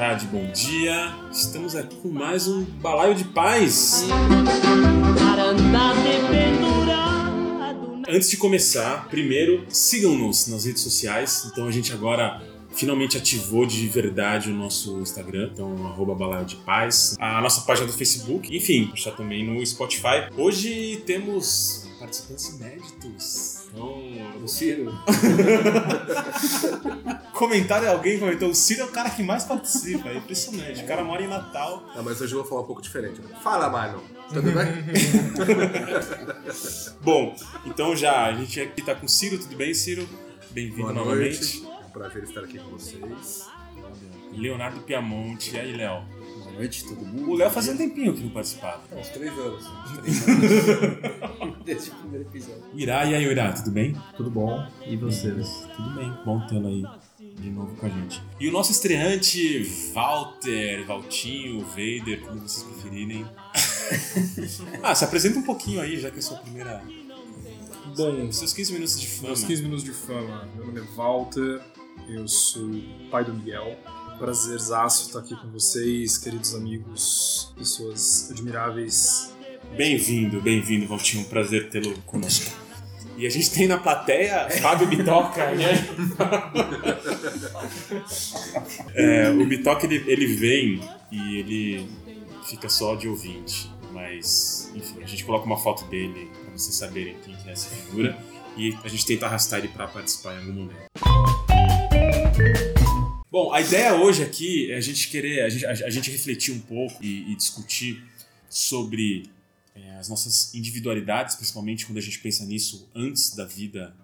tarde, bom dia. Estamos aqui com mais um Balaio de Paz. Antes de começar, primeiro sigam-nos nas redes sociais. Então a gente agora finalmente ativou de verdade o nosso Instagram, então arroba Balaio de Paz, a nossa página do Facebook, enfim, está também no Spotify. Hoje temos participantes inéditos. Então, O Ciro. comentário alguém comentou, o Ciro é o cara que mais participa, é impressionante. O cara mora em Natal. Não, mas hoje eu vou falar um pouco diferente. Fala, mano. Tudo bem? Bom, então já a gente aqui tá com o Ciro, tudo bem, Ciro? Bem-vindo Boa novamente. noite. É um prazer estar aqui com vocês. Leonardo Piamonte, e aí, Léo? Boa noite, todo mundo. O Léo fazia um tempinho que não participava. Uns três anos. Uns três anos. Desde o primeiro episódio. Irá, e aí, Irá, tudo bem? Tudo bom? E vocês? Tudo bem, bom tê-lo aí de novo com a gente. E o nosso estreante, Walter, Valtinho, Vader, como vocês preferirem. ah, se apresenta um pouquinho aí, já que é a sua primeira. Bom, Seus 15 minutos de fama. meus 15 minutos de fama. Meu nome é Walter, eu sou o pai do Miguel. Prazerzaço estar aqui com vocês, queridos amigos, pessoas admiráveis. Bem-vindo, bem-vindo, Valtinho. Um prazer tê-lo conosco. E a gente tem na plateia Fábio Bitoca, né? É, o Bitoca ele, ele vem e ele fica só de ouvinte, mas enfim, a gente coloca uma foto dele pra vocês saberem quem que é essa figura e a gente tenta arrastar ele pra participar em algum momento. Bom, a ideia hoje aqui é a gente querer, a gente, a, gente refletir um pouco e, e discutir sobre é, as nossas individualidades, principalmente quando a gente pensa nisso antes da vida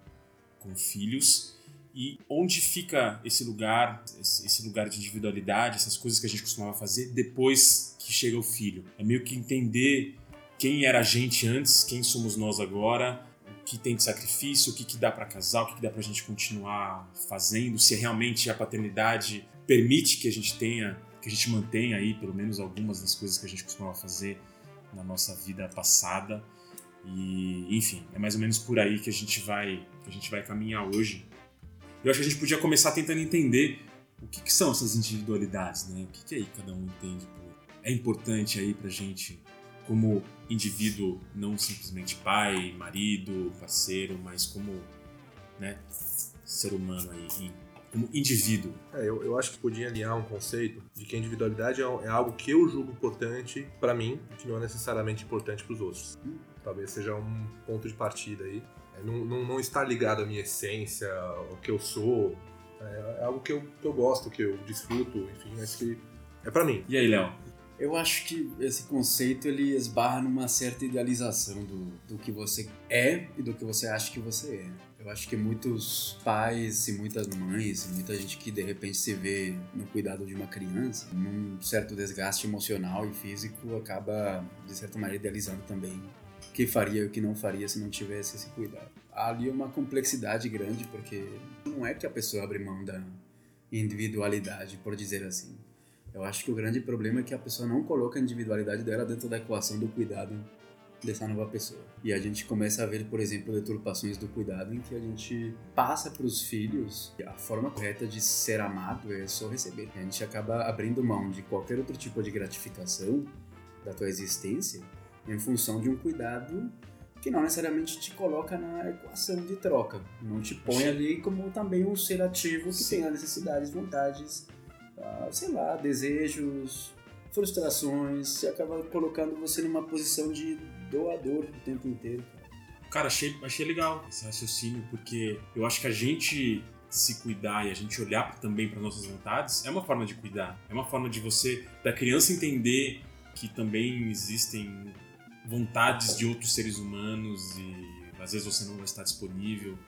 com filhos e onde fica esse lugar, esse lugar de individualidade, essas coisas que a gente costumava fazer depois que chega o filho. É meio que entender quem era a gente antes, quem somos nós agora, que tem de sacrifício, o que, que dá para casar, o que, que dá pra gente continuar fazendo, se realmente a paternidade permite que a gente tenha, que a gente mantenha aí pelo menos algumas das coisas que a gente costumava fazer na nossa vida passada. E, enfim, é mais ou menos por aí que a gente vai, que a gente vai caminhar hoje. Eu acho que a gente podia começar tentando entender o que, que são essas individualidades, né? O que, que aí cada um entende por é importante aí pra gente como indivíduo, não simplesmente pai, marido, parceiro, mas como, né, ser humano aí, como indivíduo. É, eu, eu acho que podia alinhar um conceito de que a individualidade é, é algo que eu julgo importante pra mim, que não é necessariamente importante pros outros. Talvez seja um ponto de partida aí. É, não, não, não está ligado à minha essência, ao que eu sou. É, é algo que eu, que eu gosto, que eu desfruto, enfim, mas que é pra mim. E aí, Léo? Eu acho que esse conceito ele esbarra numa certa idealização do, do que você é e do que você acha que você é. Eu acho que muitos pais e muitas mães, e muita gente que de repente se vê no cuidado de uma criança, num certo desgaste emocional e físico, acaba de certa maneira idealizando também o que faria e o que não faria se não tivesse esse cuidado. Há ali uma complexidade grande porque não é que a pessoa abre mão da individualidade, por dizer assim. Eu acho que o grande problema é que a pessoa não coloca a individualidade dela dentro da equação do cuidado dessa nova pessoa. E a gente começa a ver, por exemplo, deturpações do cuidado em que a gente passa para os filhos a forma correta de ser amado é só receber. A gente acaba abrindo mão de qualquer outro tipo de gratificação da tua existência em função de um cuidado que não necessariamente te coloca na equação de troca. Não te põe ali como também um ser ativo que tem as necessidades, vontades, ah, sei lá, desejos, frustrações, acaba colocando você numa posição de doador o tempo inteiro. Cara, achei, achei legal esse raciocínio, porque eu acho que a gente se cuidar e a gente olhar também para nossas vontades é uma forma de cuidar. É uma forma de você, da criança, entender que também existem vontades de outros seres humanos e às vezes você não vai estar disponível.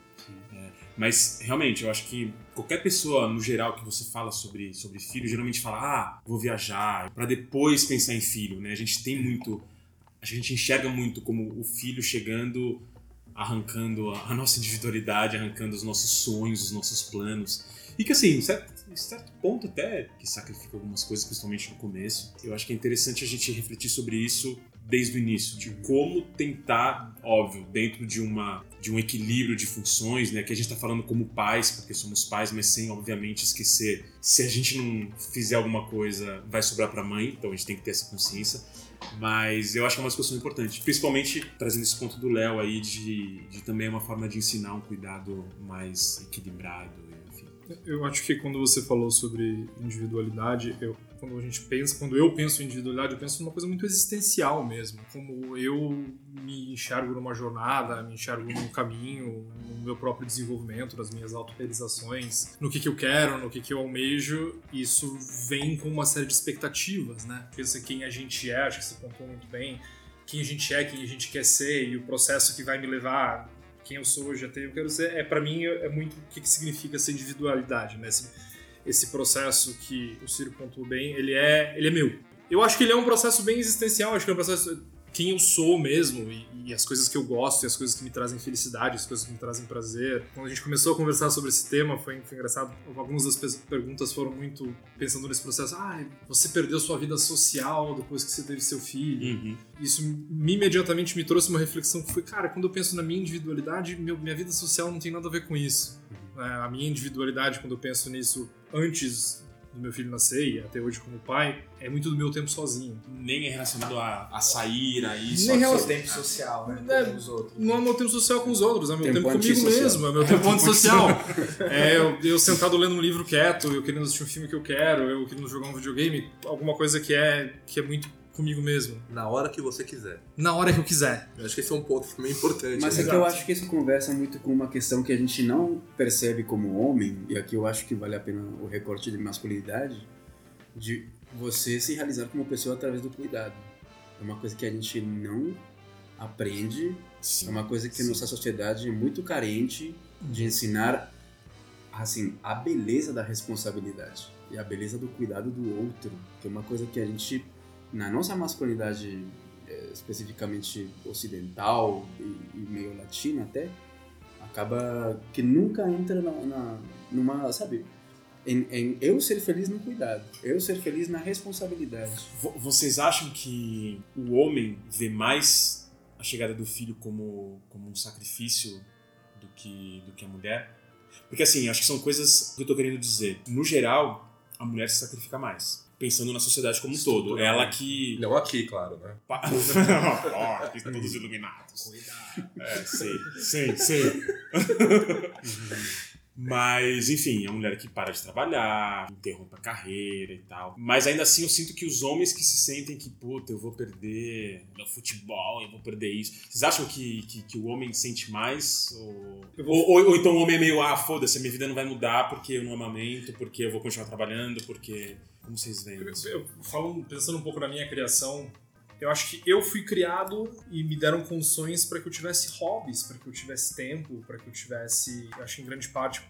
É, mas realmente, eu acho que qualquer pessoa, no geral, que você fala sobre, sobre filho, geralmente fala, ah, vou viajar, para depois pensar em filho, né? A gente tem muito. A gente enxerga muito como o filho chegando, arrancando a nossa individualidade, arrancando os nossos sonhos, os nossos planos. E que assim, certo, certo ponto até que sacrifica algumas coisas, principalmente no começo. Eu acho que é interessante a gente refletir sobre isso desde o início, de como tentar, óbvio, dentro de uma de um equilíbrio de funções, né, que a gente está falando como pais, porque somos pais, mas sem obviamente esquecer se a gente não fizer alguma coisa, vai sobrar para a mãe, então a gente tem que ter essa consciência. Mas eu acho que é uma discussão importante, principalmente trazendo esse ponto do Léo aí de, de também uma forma de ensinar um cuidado mais equilibrado, enfim. Eu acho que quando você falou sobre individualidade, eu, quando a gente pensa, quando eu penso em individualidade, eu penso numa coisa muito existencial mesmo, como eu me enxergo numa jornada, me enxergo num caminho, no meu próprio desenvolvimento, nas minhas autorrealizações, no que, que eu quero, no que, que eu almejo, isso vem com uma série de expectativas, né? Pensa quem a gente é, acho que você contou muito bem, quem a gente é, quem a gente quer ser e o processo que vai me levar quem eu sou hoje até eu quero ser, é para mim é muito o que, que significa essa individualidade, né? Esse processo que o Ciro pontuou bem, ele é, ele é meu. Eu acho que ele é um processo bem existencial, acho que é um processo quem eu sou mesmo e, e, as coisas que eu gosto e as coisas que me trazem felicidade, as coisas que me trazem prazer. Quando a gente começou a conversar sobre esse tema, foi, foi engraçado. Algumas das perguntas foram muito pensando nesse processo. Ah, você perdeu sua vida social depois que você teve seu filho. Uhum. Isso me, imediatamente me trouxe uma reflexão que foi, cara, quando eu penso na minha individualidade, meu, minha vida social não tem nada a ver com isso. Uhum. É, a minha individualidade, quando eu penso nisso antes do meu filho nascer e até hoje como pai, é muito do meu tempo sozinho. Nem é relacionado a, a sair, a isso. Nem relacionado tempo social, né? É, com os outros. Não é meu tempo social com os outros, é meu tempo, tempo comigo mesmo, é meu tempo antissocial. é eu, eu, sentado lendo um livro quieto, eu querendo assistir um filme que eu quero, eu querendo jogar um videogame, alguma coisa que é, que é muito comigo mesmo. Na hora que você quiser. Na hora que eu quiser. Eu acho que esse é um ponto também importante. Mas né? é que eu acho que isso conversa muito com uma questão que a gente não percebe como homem, e aqui eu acho que vale a pena o recorte de masculinidade, de você se realizar como pessoa através do cuidado. É uma coisa que a gente não aprende, sim, é uma coisa que sim. nossa sociedade é muito carente de ensinar assim a beleza da responsabilidade e a beleza do cuidado do outro, que é uma coisa que a gente na nossa masculinidade é, especificamente ocidental e, meio latina até, acaba que nunca entra na, na numa, sabe, em, em, eu ser feliz no cuidado, eu ser feliz na responsabilidade. Vocês acham que o homem vê mais a chegada do filho como, como um sacrifício do que, do que a mulher? Porque assim, acho que são coisas que eu tô querendo dizer. No geral, a mulher se sacrifica mais pensando na sociedade como um todo. Ela que. Não aqui, claro, né? Ó, aqui todos iluminados. Cuidado. É, sei, sei, sei. Mas, enfim, é uma mulher que para de trabalhar, interrompe a carreira e tal. Mas ainda assim eu sinto que os homens que se sentem que, puta, eu vou perder no futebol, eu vou perder isso. Vocês acham que, que, que o homem sente mais? Ou... Vou... Ou, ou, ou, então o homem é meio, ah, foda-se, a minha vida não vai mudar porque eu não amamento, porque eu vou continuar trabalhando, porque. Como vocês veem? Eu, eu, falando, pensando um pouco na minha criação, eu acho que eu fui criado e me deram condições para que eu tivesse hobbies, para que eu tivesse tempo, para que eu tivesse, eu acho em grande parte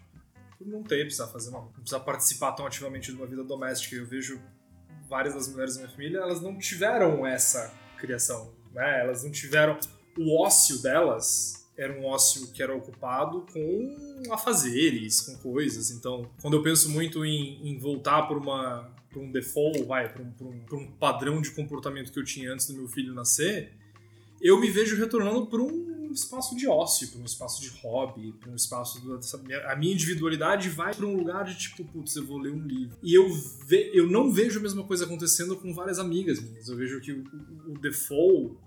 por não ter, precisar fazer uma, precisar participar tão ativamente de uma vida doméstica. Eu vejo várias das mulheres da minha família, elas não tiveram essa criação, né? Elas não tiveram o ócio delas era um ócio que era ocupado com afazeres, com coisas. Então, quando eu penso muito em, em voltar por uma para um default, vai, para um, um, um, padrão de comportamento que eu tinha antes do meu filho nascer, eu me vejo retornando para um espaço de ócio, para um espaço de hobby, para um espaço do, a minha individualidade vai para um lugar de tipo, putz, eu vou ler um livro. E eu ve, eu não vejo a mesma coisa acontecendo com várias amigas minhas. Eu vejo que o, o, o default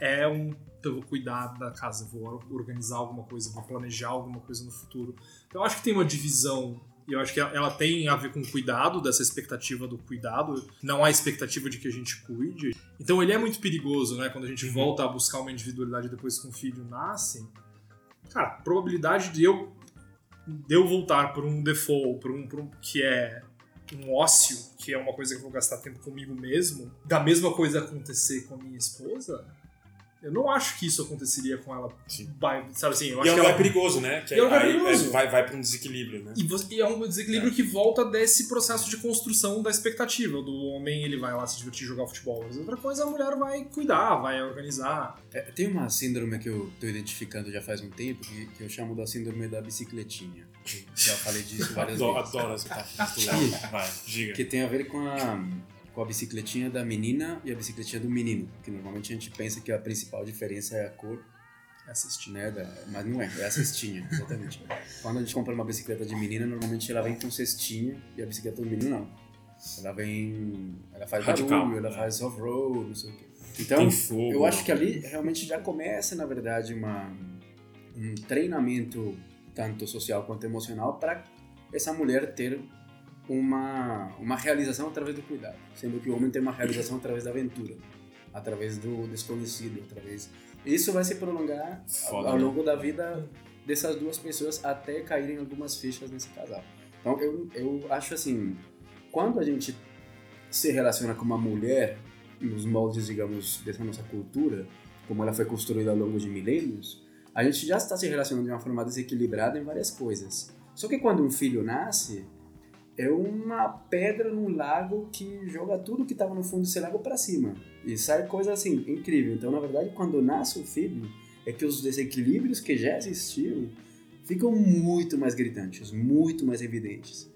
é um eu vou cuidar da casa, vou organizar alguma coisa, vou planejar alguma coisa no futuro. Então eu acho que tem uma divisão e eu acho que ela tem a ver com cuidado, dessa expectativa do cuidado. Não há expectativa de que a gente cuide. Então ele é muito perigoso, né? Quando a gente uhum. volta a buscar uma individualidade depois que um filho nasce. Cara, a probabilidade de eu, de eu voltar por um default, por um, por um que é um ócio, que é uma coisa que eu vou gastar tempo comigo mesmo, da mesma coisa acontecer com a minha esposa, eu não acho que isso aconteceria com ela. Vai, sabe assim, eu acho e ela, ela é perigoso, né? Que e ela é perigoso. É, vai, vai para um desequilíbrio, né? E, você, e, é um desequilíbrio é. que volta desse processo de construção da expectativa. Do homem, ele vai lá se divertir jogar futebol. Mas outra coisa, a mulher vai cuidar, vai organizar. É, tem uma síndrome que eu estou identificando já faz um tempo, que, que eu chamo da síndrome da bicicletinha Já falei disso várias Adoro, vezes. adoro as palavras do Léo. Vai, diga. Que tem a ver com a, com a bicicletinha da menina e a bicicletinha do menino. Que normalmente a gente pensa que a principal diferença é a cor, Assistir. né? Da, mas não é, é a cestinha, exatamente. Quando a gente compra uma bicicleta de menina, normalmente ela vem com cestinha e a bicicleta do menino não. Ela vem. Ela faz Radical, barulho, ela né? faz off-road, não sei o quê. Então, fogo. eu acho que ali realmente já começa, na verdade, uma, um treinamento tanto social quanto emocional para essa mulher ter uma, uma realização através do cuidado, sendo que o homem tem uma realização através da aventura, através do desconhecido, através isso vai se prolongar ao, ao né? longo da vida dessas duas pessoas até caírem algumas fichas nesse casal. Então eu, eu acho assim, quando a gente se relaciona com uma mulher nos moldes, digamos, dessa nossa cultura, como ela foi construída ao longo de milênios, a gente já está se relacionando de uma forma desequilibrada em várias coisas. Só que quando um filho nasce, é uma pedra num lago que joga tudo que estava no fundo desse lago para cima. E sai coisa assim, incrível. Então, na verdade, quando nasce o filho, é que os desequilíbrios que já existiam ficam muito mais gritantes, muito mais evidentes.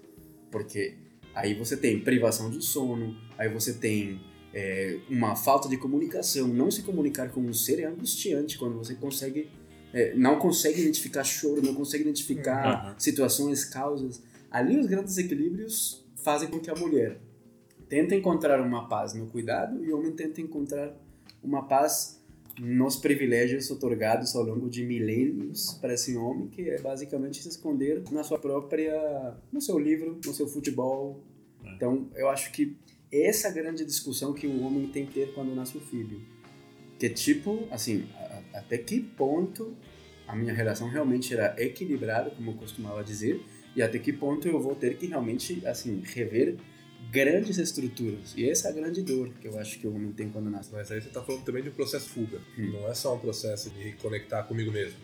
Porque aí você tem privação de sono, aí você tem é, uma falta de comunicação. Não se comunicar com um ser é angustiante quando você consegue é, não consegue identificar choro, não consegue identificar Uhum. situações, causas. Ali os grandes equilíbrios fazem com que a mulher tente encontrar uma paz no cuidado e o homem tente encontrar uma paz nos privilégios otorgados ao longo de milênios para esse homem, que é basicamente se esconder na sua própria, no seu livro, no seu futebol. Então, eu acho que essa é grande discussão que o homem tem que ter quando nasce o filho. Que tipo, assim, a- até que ponto a minha relação realmente era equilibrada, como eu costumava dizer, e até que ponto eu vou ter que realmente, assim, rever grandes estruturas. E essa é a grande dor que eu acho que o homem tem quando nasce. Mas aí você tá falando também de um processo fuga. Hum. Não é só um processo de conectar comigo mesmo.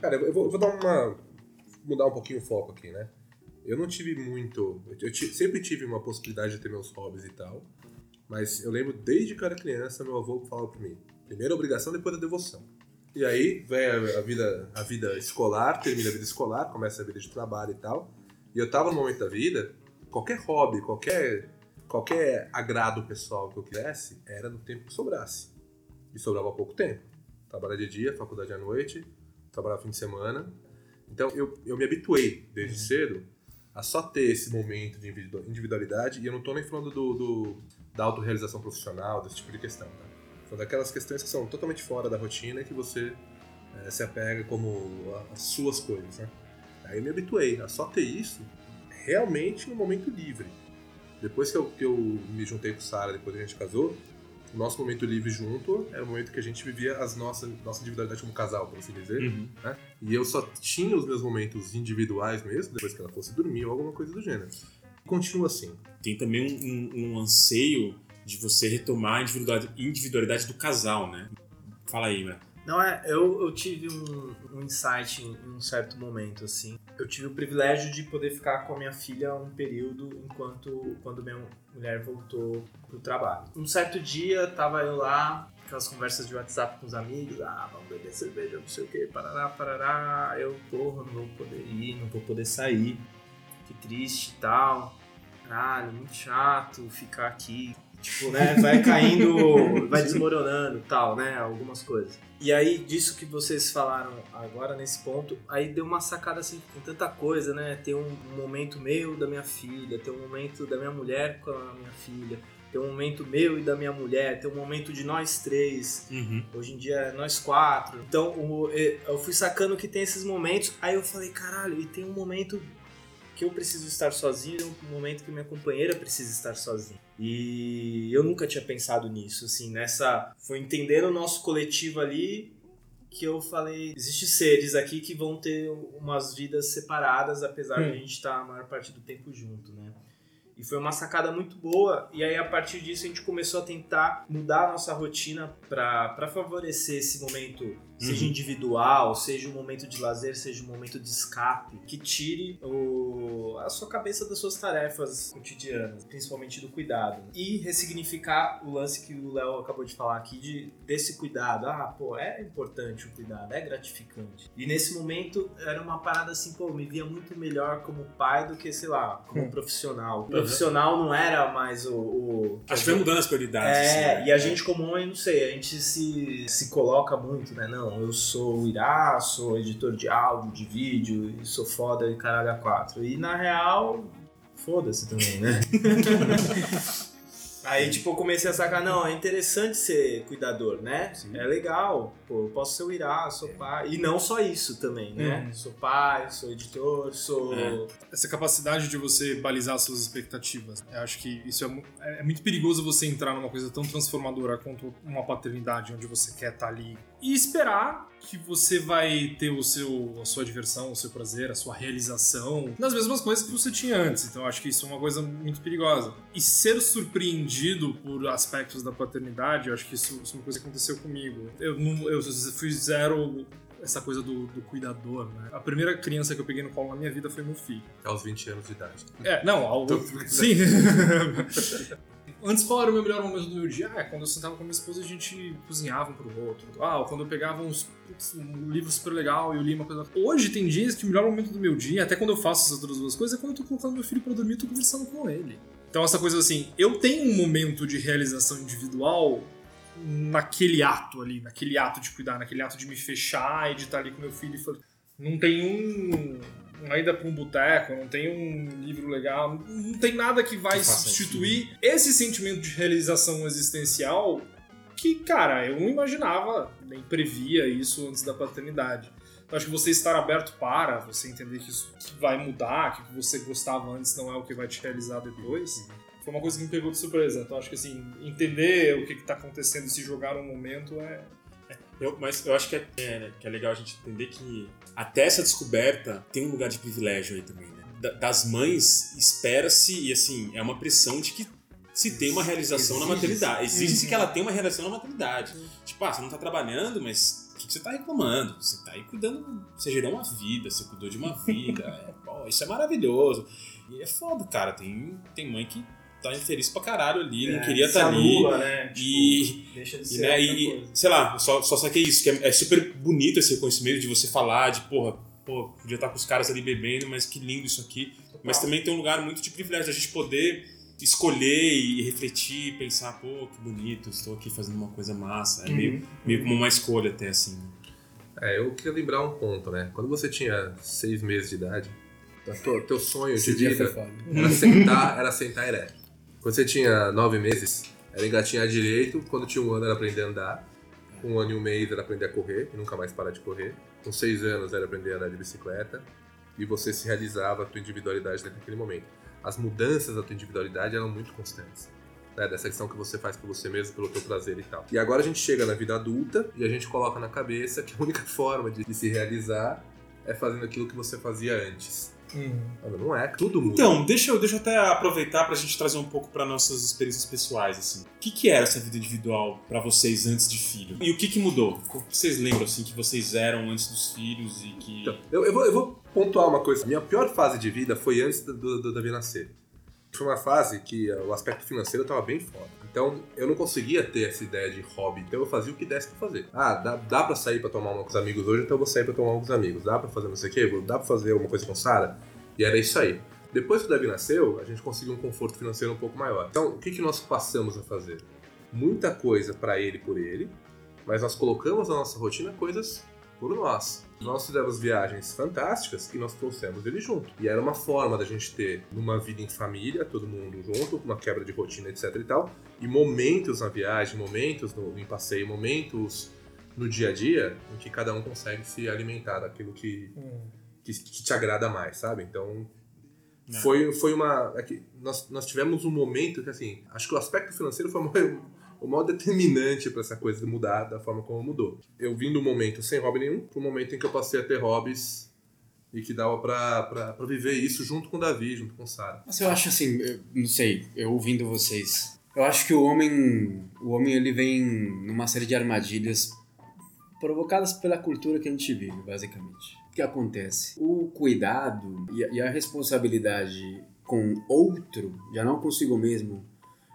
Cara, eu vou, eu vou dar uma. mudar um pouquinho o foco aqui, né? Eu não tive muito. Eu sempre tive uma possibilidade de ter meus hobbies e tal. Mas eu lembro desde que eu era criança, meu avô falava pra mim: primeiro a obrigação, depois a devoção. E aí vem a, a vida, a vida escolar, termina a vida escolar, começa a vida de trabalho e tal. E eu tava no momento da vida, qualquer hobby, qualquer, qualquer agrado pessoal que eu quisesse, era no tempo que sobrasse. E sobrava pouco tempo. Trabalhar de dia, faculdade à noite, trabalhar fim de semana. Então eu, eu me habituei desde cedo a só ter esse momento de individu- individualidade. E eu não tô nem falando do, do- da autorrealização profissional, desse tipo de questão. Tá? São daquelas questões que são totalmente fora da rotina e que você eh, se apega como as suas coisas. Né? Aí eu me habituei a só ter isso realmente no momento livre. Depois que eu, que eu me juntei com Sara, depois que a gente casou, o nosso momento livre junto era o momento que a gente vivia as nossas nossa individualidade como casal, por assim dizer. Uhum. né? E eu só tinha os meus momentos individuais mesmo, depois que ela fosse dormir ou alguma coisa do gênero. Continua assim. Tem também um, um- um anseio de você retomar a individualidade, do casal, né? Fala aí, Ibra. Não é, eu, eu tive um, um insight em, em um certo momento, assim. Eu tive o privilégio de poder ficar com a minha filha um período enquanto quando minha mulher voltou pro trabalho. Um certo dia, tava eu lá, aquelas conversas de WhatsApp com os amigos, ah, vamos beber cerveja, não sei o que, parará, parará. Eu, porra, não vou poder ir, não vou poder sair. Que triste e tal. Caralho, muito chato ficar aqui. Tipo, né, vai caindo, vai desmoronando tal, né, algumas coisas. E aí, disso que vocês falaram agora nesse ponto, aí deu uma sacada assim, com tanta coisa, né? Tem um momento meu da minha filha, tem um momento da minha mulher com a minha filha, tem um momento meu e da minha mulher, tem um momento de nós três, Uhum. Hoje em dia é nós quatro. Então eu fui sacando que tem esses momentos. Aí eu falei, caralho, e tem um momento que eu preciso estar sozinho, e um momento que minha companheira precisa estar sozinha. E eu nunca tinha pensado nisso, assim, nessa. Foi entendendo o nosso coletivo ali que eu falei, existem seres aqui que vão ter umas vidas separadas, apesar de a gente estar a maior parte do tempo junto, né? E foi uma sacada muito boa. E aí, a partir disso, a gente começou a tentar mudar a nossa rotina para favorecer esse momento seja individual, seja um momento de lazer, seja um momento de escape, que tire o, a sua cabeça das suas tarefas cotidianas, principalmente do cuidado. E ressignificar o lance que o Léo acabou de falar aqui de, desse cuidado. Ah, pô, é importante o cuidado, é gratificante. E nesse momento era uma parada assim, pô, eu me via muito melhor como pai do que, sei lá, como profissional. O profissional não era mais o. o Acho que vai mudando as prioridades. é, assim, e a gente como homem, não sei, a gente se, se coloca muito, né? Não, eu sou o Irá, sou editor de áudio, de vídeo, e sou foda e caralho a quatro. E na real, foda-se também, né? Aí, tipo, eu comecei a sacar, não, é interessante ser cuidador, né? É legal, pô, eu posso ser o Irá, sou pai. E não só isso também, né? Sou pai, sou editor, sou... É. essa capacidade de você balizar suas expectativas. Eu acho que isso é, é muito perigoso você entrar numa coisa tão transformadora quanto uma paternidade, onde você quer estar ali e esperar que você vai ter o seu, a sua diversão, o seu prazer, a sua realização nas mesmas coisas que você tinha antes. Então eu acho que isso é uma coisa muito perigosa. E ser surpreendido por aspectos da paternidade, eu acho que isso, isso é uma coisa que aconteceu comigo. Eu, não, eu fui zero essa coisa do, do cuidador, né? A primeira criança que eu peguei no colo na minha vida foi meu filho. Aos 20 anos de idade. É, não, ao... Sim. Antes, qual era o meu melhor momento do meu dia? Ah, é quando eu sentava com a minha esposa a gente cozinhava um pro outro. Ah, ou quando eu pegava uns, putz, um livro super legal e eu li uma coisa. Hoje tem dias que o melhor momento do meu dia, até quando eu faço essas outras duas coisas, é quando eu tô colocando meu filho pra dormir e tô conversando com ele. Então, essa coisa assim, eu tenho um momento de realização individual naquele ato ali, naquele ato de cuidar, naquele ato de me fechar e de estar ali com meu filho e falar. Não tem um. Uma ida pra um boteco, não tem um livro legal, não tem nada que vai Que substituir esse sentimento de realização existencial que, cara, eu não imaginava, nem previa isso antes da paternidade. Então acho que você estar aberto para, você entender que isso vai mudar, que o que você gostava antes não é o que vai te realizar depois, foi uma coisa que me pegou de surpresa. Então acho que assim, entender o que está acontecendo e se jogar no momento é. Eu- mas eu acho que é, é, que é legal a gente entender que até essa descoberta tem um lugar de privilégio aí também, né? Da- das mães, espera-se, e assim, é uma pressão de que se tem uma realização na maternidade. Exige-se que ela tenha uma realização na maternidade. Tipo, ah, você não tá trabalhando, mas o que, que você tá reclamando? Você tá aí cuidando, você gerou uma vida, você cuidou de uma vida. É, pô, isso é maravilhoso. E é foda, cara. Tem, tem mãe que tá infeliz pra caralho ali, não queria estar ali. anula, né? Tipo, E deixa de e, ser né, e- coisa. sei lá, só, só saquei isso, que é, é super bonito esse reconhecimento de você falar, de porra, pô, podia estar com os caras ali bebendo, mas que lindo isso aqui. Mas também tem um lugar muito de privilégio, da gente poder escolher e refletir, e pensar, pô, que bonito, estou aqui fazendo uma coisa massa. É meio, meio como uma escolha até, assim. É, eu queria lembrar um ponto, né? Quando você tinha seis meses de idade, a tua- teu sonho Esse de vida era sentar, era sentar ereto. Quando você tinha nove meses, era engatinhar direito. Quando tinha um ano, era aprender a andar. Com um ano e um mês, era aprender a correr e nunca mais parar de correr. Com seis anos, era aprender a andar de bicicleta. E você se realizava a tua individualidade naquele momento. As mudanças da tua individualidade eram muito constantes. Né, dessa questão que você faz por você mesmo, pelo teu prazer e tal. E agora a gente chega na vida adulta e a gente coloca na cabeça que a única forma de, de se realizar é fazendo aquilo que você fazia antes. Mano, Não é, tudo muda. Então, deixa eu, deixa eu até aproveitar pra gente trazer um pouco pra nossas experiências pessoais, assim. O que, que era essa vida individual pra vocês antes de filho? E o que, que mudou? O que vocês lembram, assim, que vocês eram antes dos filhos e que... Então, eu, eu vou, eu vou pontuar uma coisa. Minha pior fase de vida foi antes do, do, do Davi nascer. Foi uma fase que uh, o aspecto financeiro estava bem foda. Então eu não conseguia ter essa ideia de hobby. Então eu fazia o que desse pra fazer. Ah, dá, dá pra sair pra tomar uma com os amigos hoje, então eu vou sair pra tomar uma com os amigos. Dá pra fazer não sei o quê? Dá pra fazer alguma coisa com Sara? E era isso aí. Depois que o Davi nasceu, a gente conseguiu um conforto financeiro um pouco maior. Então, o que, que nós passamos a fazer? Muita coisa pra ele por ele, mas nós colocamos na nossa rotina coisas por nós. Nós fizemos viagens fantásticas e nós trouxemos ele junto. E era uma forma da gente ter uma vida em família, todo mundo junto, uma quebra de rotina, etc e tal, e momentos na viagem, momentos no, em passeio, momentos no dia a dia em que cada um consegue se alimentar daquilo que, que, que te agrada mais, sabe? Então, Né. foi, foi uma. é que nós, nós tivemos um momento que, assim, acho que o aspecto financeiro foi maior- o maior determinante para essa coisa mudar da forma como mudou. Eu vim do momento sem hobby nenhum pro momento em que eu passei a ter hobbies e que dava pra viver isso junto com o Davi, junto com o Sara. Mas eu acho assim, eu não sei, eu ouvindo vocês, eu acho que o homem, o homem ele vem numa série de armadilhas provocadas pela cultura que a gente vive, basicamente. O que acontece? O cuidado e a, e a responsabilidade com outro, já não consigo mesmo,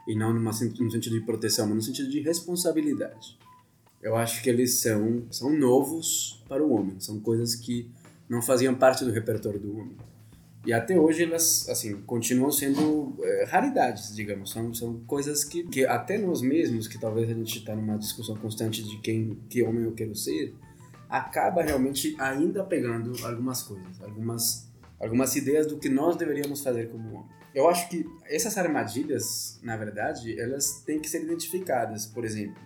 e não numa, no sentido de proteção, mas no sentido de responsabilidade. Eu acho que eles são, são novos para o homem, são coisas que não faziam parte do repertório do homem. E até hoje elas, assim, continuam sendo é, raridades, digamos. São, são coisas que, que até nós mesmos, que talvez a gente está numa discussão constante de quem, que homem eu quero ser, acaba realmente ainda pegando algumas coisas, algumas, algumas ideias do que nós deveríamos fazer como homem. Eu acho que essas armadilhas, na verdade, elas têm que ser identificadas. Por exemplo,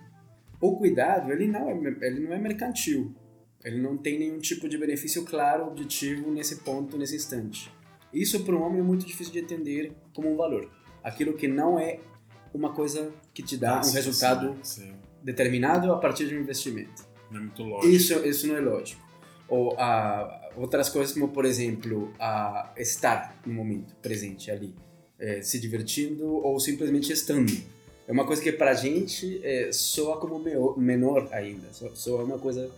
o cuidado, ele não é, ele não é mercantil. Ele não tem nenhum tipo de benefício claro, objetivo nesse ponto, nesse instante. Isso para um homem é muito difícil de entender como um valor. Aquilo que não é uma coisa que te dá um resultado sim, sim. determinado a partir de um investimento. Não é muito lógico. Isso, isso não é lógico. Ou a, outras coisas como, por exemplo, a estar no momento presente ali, é, se divertindo ou simplesmente estando. É uma coisa que para a gente é, soa como menor ainda, soa uma coisa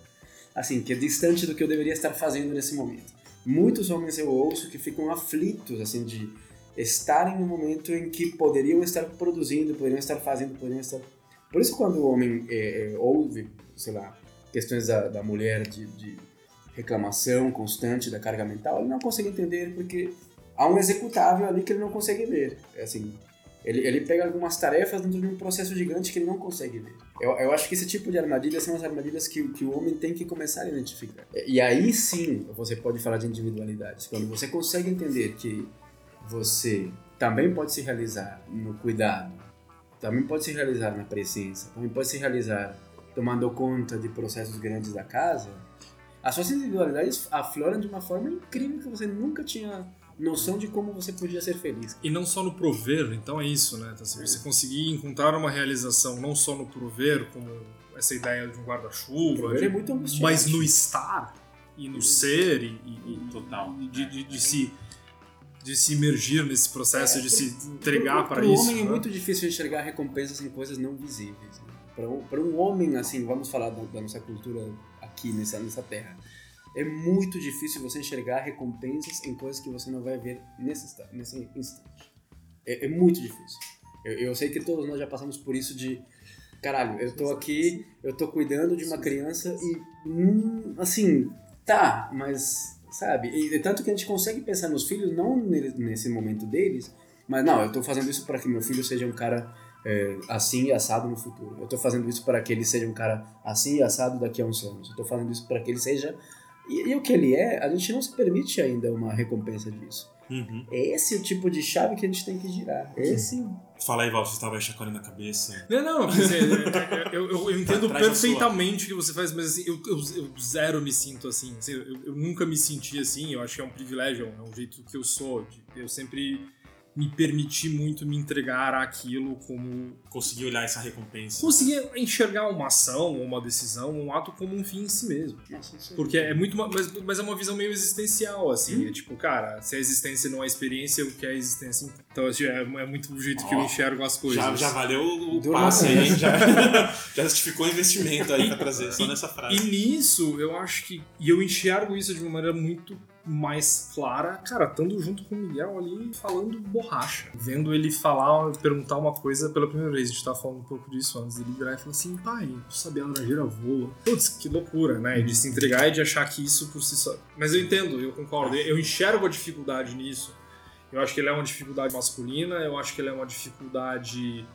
assim que é distante do que eu deveria estar fazendo nesse momento muitos homens eu ouço que ficam aflitos, assim, de estarem no momento em que poderiam estar produzindo, poderiam estar fazendo, poderiam estar... Por isso quando o homem é, é, ouve, sei lá, questões da, da mulher de, de reclamação constante da carga mental, ele não consegue entender porque há um executável ali que ele não consegue ver. É assim, ele, ele pega algumas tarefas dentro de um processo gigante que ele não consegue ver. Eu, eu acho que esse tipo de armadilhas são as armadilhas que, que o homem tem que começar a identificar. E aí sim você pode falar de individualidades. Quando você consegue entender que você também pode se realizar no cuidado, também pode se realizar na presença, também pode se realizar tomando conta de processos grandes da casa, as suas individualidades afloram de uma forma incrível que você nunca tinha noção de como você podia ser feliz. E não só no prover, então é isso, né? Então, se você conseguir encontrar uma realização não só no prover, como essa ideia de um guarda-chuva, é muito mas no estar e no ser e, e total de, de, de, se de se imergir nesse processo, é, de se entregar para isso. Para o homem é né? é muito difícil enxergar recompensas em coisas não visíveis. Né? Para um, um homem, assim, vamos falar da, da nossa cultura aqui nessa, nessa terra é muito difícil você enxergar recompensas em coisas que você não vai ver nesse, nesse instante. É, é muito difícil. Eu, eu, sei que todos nós já passamos por isso de caralho, eu tô aqui, eu tô cuidando de uma criança e hum, assim, tá, mas sabe? E, tanto que a gente consegue pensar nos filhos não nesse momento deles, mas não, eu tô fazendo isso para que meu filho seja um cara é, assim e assado no futuro. Eu tô fazendo isso para que ele seja um cara assim e assado daqui a uns anos. Eu tô fazendo isso para que ele seja e, e, o que ele é, a gente não se permite ainda uma recompensa disso. Uhum. É esse o tipo de chave que a gente tem que girar. É esse. Fala aí, Val, você estava chacoalhando a cabeça. Não, não, dizer, eu, eu, eu, entendo perfeitamente o que você faz, mas assim, eu, eu, eu zero me sinto assim. assim eu, eu, nunca me senti assim, eu acho que é um privilégio, é um jeito que eu sou. Eu sempre me permitir muito me entregar àquilo como. Conseguir olhar essa recompensa. Conseguir enxergar uma ação, uma decisão, um ato como um fim em si mesmo. Porque é muito. Mas, mas é uma visão meio existencial, assim. Hum. É tipo, cara, se a existência não é experiência, o que é a existência? Então, assim, é, é muito o jeito oh, que eu enxergo as coisas. Já, já valeu o passe aí, já, já justificou o investimento aí pra trazer só nessa frase. E nisso, eu acho que. E eu enxergo isso de uma maneira muito mais clara, cara, estando junto com o Miguel ali falando borracha. Vendo ele falar, perguntar uma coisa pela primeira vez. A gente tava falando um pouco disso antes dele virar e falar assim: pai, tu sabia a voa. Putz, que loucura, né? E de se entregar e de achar que isso por si só. Mas eu entendo, eu concordo. Eu enxergo a dificuldade nisso. Eu acho que ele é uma dificuldade masculina, eu acho que ele é uma dificuldade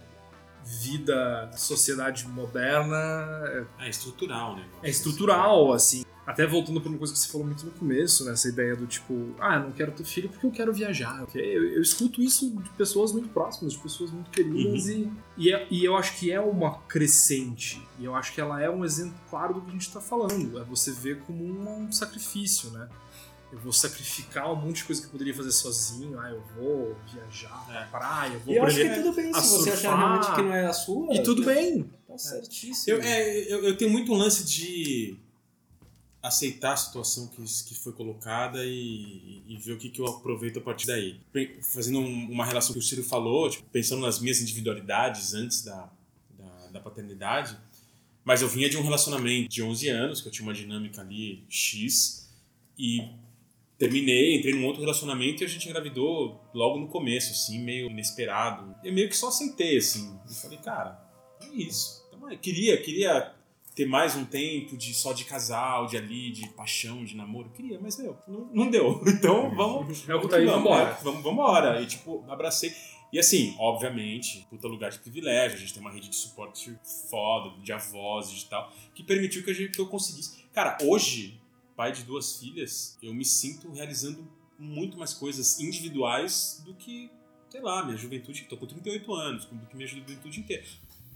vida, sociedade moderna. É estrutural, né? É estrutural, assim. Até voltando para uma coisa que você falou muito no começo, né? Essa ideia do tipo, ah, não quero ter filho porque eu quero viajar. Eu, eu escuto isso de pessoas muito próximas, de pessoas muito queridas uhum. e, e, é, e, eu acho que é uma crescente. E eu acho que ela é um exemplo claro do que a gente está falando. É você ver como um sacrifício, né? eu vou sacrificar um monte de coisa que eu poderia fazer sozinho. Ah, eu vou viajar é. pra praia, eu vou e eu acho que tudo bem se você achar realmente que não é a sua. E tudo bem. Tá certíssimo. Eu, é, eu, eu, tenho muito um lance de aceitar a situação que, que foi colocada e, e ver o que, que eu aproveito a partir daí. Fazendo um, uma relação que o Ciro falou, tipo, pensando nas minhas individualidades antes da, da, da paternidade, Mas eu vinha de um relacionamento de 11 anos, que eu tinha uma dinâmica ali X, e terminei, entrei num outro relacionamento e a gente engravidou logo no começo, assim, meio inesperado. Eu meio que só aceitei, assim. E falei, cara, é isso. Então, eu queria, queria ter mais um tempo de só de casal, de ali, de paixão, de namoro. Eu queria, mas, meu, não, não deu. Então, vamos... É o que tá aí, vamos, vambora. é, vamos, vamos embora. E, tipo, abracei. E assim, obviamente, puta lugar de privilégio, a gente tem uma rede de suporte foda, de avós e tal, que permitiu que, a gente, que eu conseguisse. Cara, hoje, pai de duas filhas, eu me sinto realizando muito mais coisas individuais do que, sei lá, minha juventude, tô com 38 anos, do que minha juventude inteira.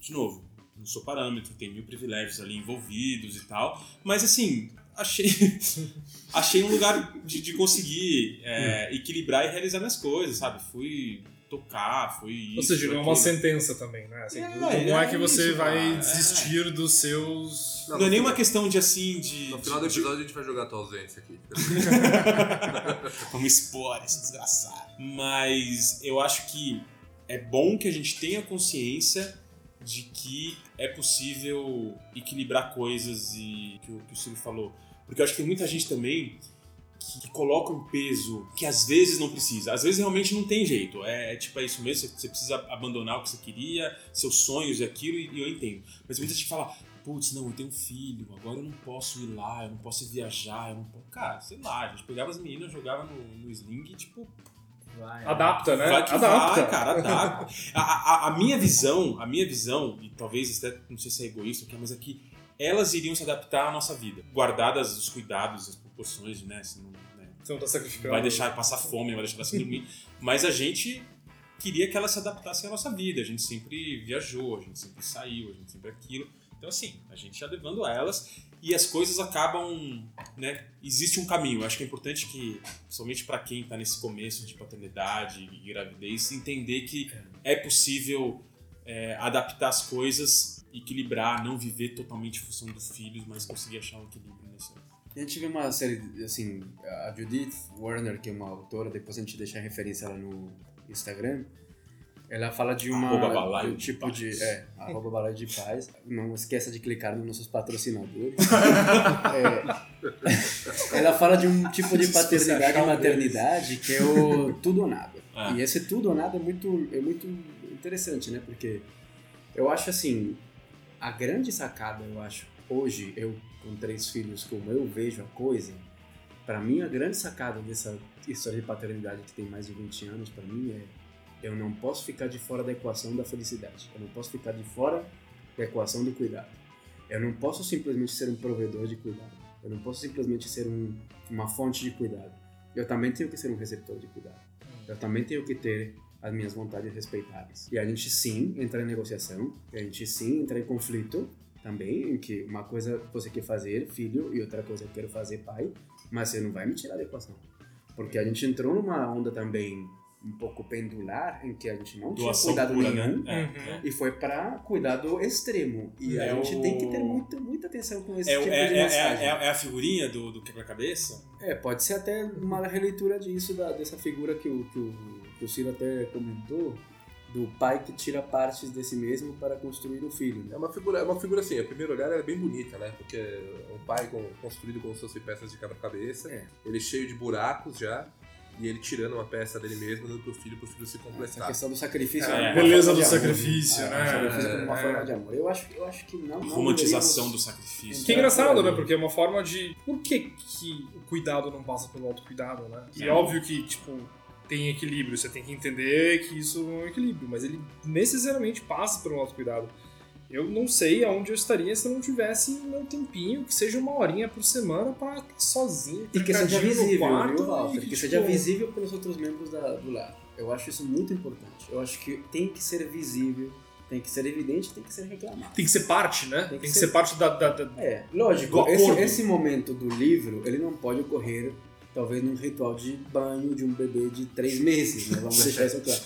De novo, não sou parâmetro, tem mil privilégios ali envolvidos e tal, mas assim, achei, achei um lugar de, de conseguir é, equilibrar e realizar minhas coisas, sabe? Fui tocar, fui isso. Ou seja, não é uma sentença também, né? Assim, É, não não é é que você isso, vai cara, é. desistir dos seus. Não, é nenhuma questão de assim, de. No final do de- episódio a gente vai jogar a tua ausência aqui. Vamos expor esse desgraçado. Mas eu acho que é bom que a gente tenha consciência de que é possível equilibrar coisas e que o, que o Ciro falou. Porque eu acho que tem muita gente também que, que coloca um peso que às vezes não precisa. Às vezes realmente não tem jeito. É, é tipo, é isso mesmo, você, você precisa abandonar o que você queria, seus sonhos e aquilo, e, e eu entendo. Mas muita gente fala, putz, não, eu tenho um filho, agora eu não posso ir lá, eu não posso viajar, eu não posso... Cara, sei lá, a gente pegava as meninas, jogava no, no sling e tipo, Vai, Adapta, né? Vai que Adapta. vai, cara, adapta. A, a, a minha visão, a minha visão, e talvez até, não sei se é egoísta, mas é que elas iriam se adaptar à nossa vida. Guardadas os cuidados, as proporções, né? Se não, né, Você não tá sacrificando. vai deixar passar fome, vai deixar elas sem dormir. Mas a gente queria que elas se adaptassem à nossa vida. A gente sempre viajou, a gente sempre saiu, a gente sempre aquilo. Então, assim, a gente ia levando elas e as coisas acabam, né? Existe um caminho. Eu acho que é importante que, principalmente para quem tá nesse começo de paternidade e gravidez, entender que é possível é, adaptar as coisas, equilibrar, não viver totalmente em função dos filhos, mas conseguir achar um equilíbrio nesse. A gente vê uma série, assim, a Judith Warner, que é uma autora, depois a gente deixa a referência lá no Instagram, ela fala de uma Arroba balaio de um de tipo paz. de, é, arroba balaio de paz. Não esqueça de clicar nos nossos patrocinadores. É, ela fala de um tipo de paternidade e um maternidade que é o tudo ou nada. Ah. E esse tudo ou nada é muito, é muito interessante, né? Porque eu acho assim, a grande sacada, eu acho, hoje, eu com três filhos, como eu vejo a coisa, para mim a grande sacada dessa história de paternidade que tem mais de 20 anos, para mim é eu não posso ficar de fora da equação da felicidade. Eu não posso ficar de fora da equação do cuidado. Eu não posso simplesmente ser um provedor de cuidado. Eu não posso simplesmente ser um, uma fonte de cuidado. Eu também tenho que ser um receptor de cuidado. Eu também tenho que ter as minhas vontades respeitadas. E a gente sim entra em negociação, a gente sim entra em conflito também, em que uma coisa você quer fazer, filho, e outra coisa eu quero fazer, pai, mas você não vai me tirar da equação. Porque a gente entrou numa onda também um pouco pendular, em que a gente não tinha Doação cuidado pura, nenhum, né? É, é. e foi para cuidado extremo. E É a gente o- tem que ter muito, muita atenção com esse É, tipo é, de é, mensagem. é, é a figurinha do, do quebra-cabeça? É, pode ser até uma releitura disso, da, dessa figura que o, que, o, que o Ciro até comentou, do pai que tira partes de si mesmo para construir o filho. né? É uma figura, é uma figura assim, a primeiro olhar ela é bem bonita, né? Porque é um pai com- construído como se fosse peças de quebra-cabeça, É. ele cheio de buracos já, e ele tirando uma peça dele mesmo, dando pro filho, pro filho se Essa completar. questão do sacrifício. É, é beleza do amor, sacrifício, É, né? sacrifício como uma É. forma de amor. Eu acho, eu acho que não. não Romantização do sacrifício. Que é É, engraçado, né? Porque é uma forma de. Por que, que o cuidado não passa pelo autocuidado, né? E é É. óbvio que, tipo, tem equilíbrio, você tem que entender que isso é um equilíbrio, mas ele necessariamente passa pelo autocuidado. Eu não sei aonde eu estaria se eu não tivesse meu tempinho, que seja uma horinha por semana estar sozinho. E que seja visível, quarto, viu, Walter? e Que tipo, seja visível pelos outros membros da- do lar. Eu acho isso muito importante. Eu acho que tem que ser visível, tem que ser evidente, tem que ser reclamado. Tem que ser parte, né? Tem que, ser... parte da. da- da- É, lógico, esse, esse momento do livro, ele não pode ocorrer, talvez, num ritual de banho de um bebê de três meses, né? Vamos deixar isso claro.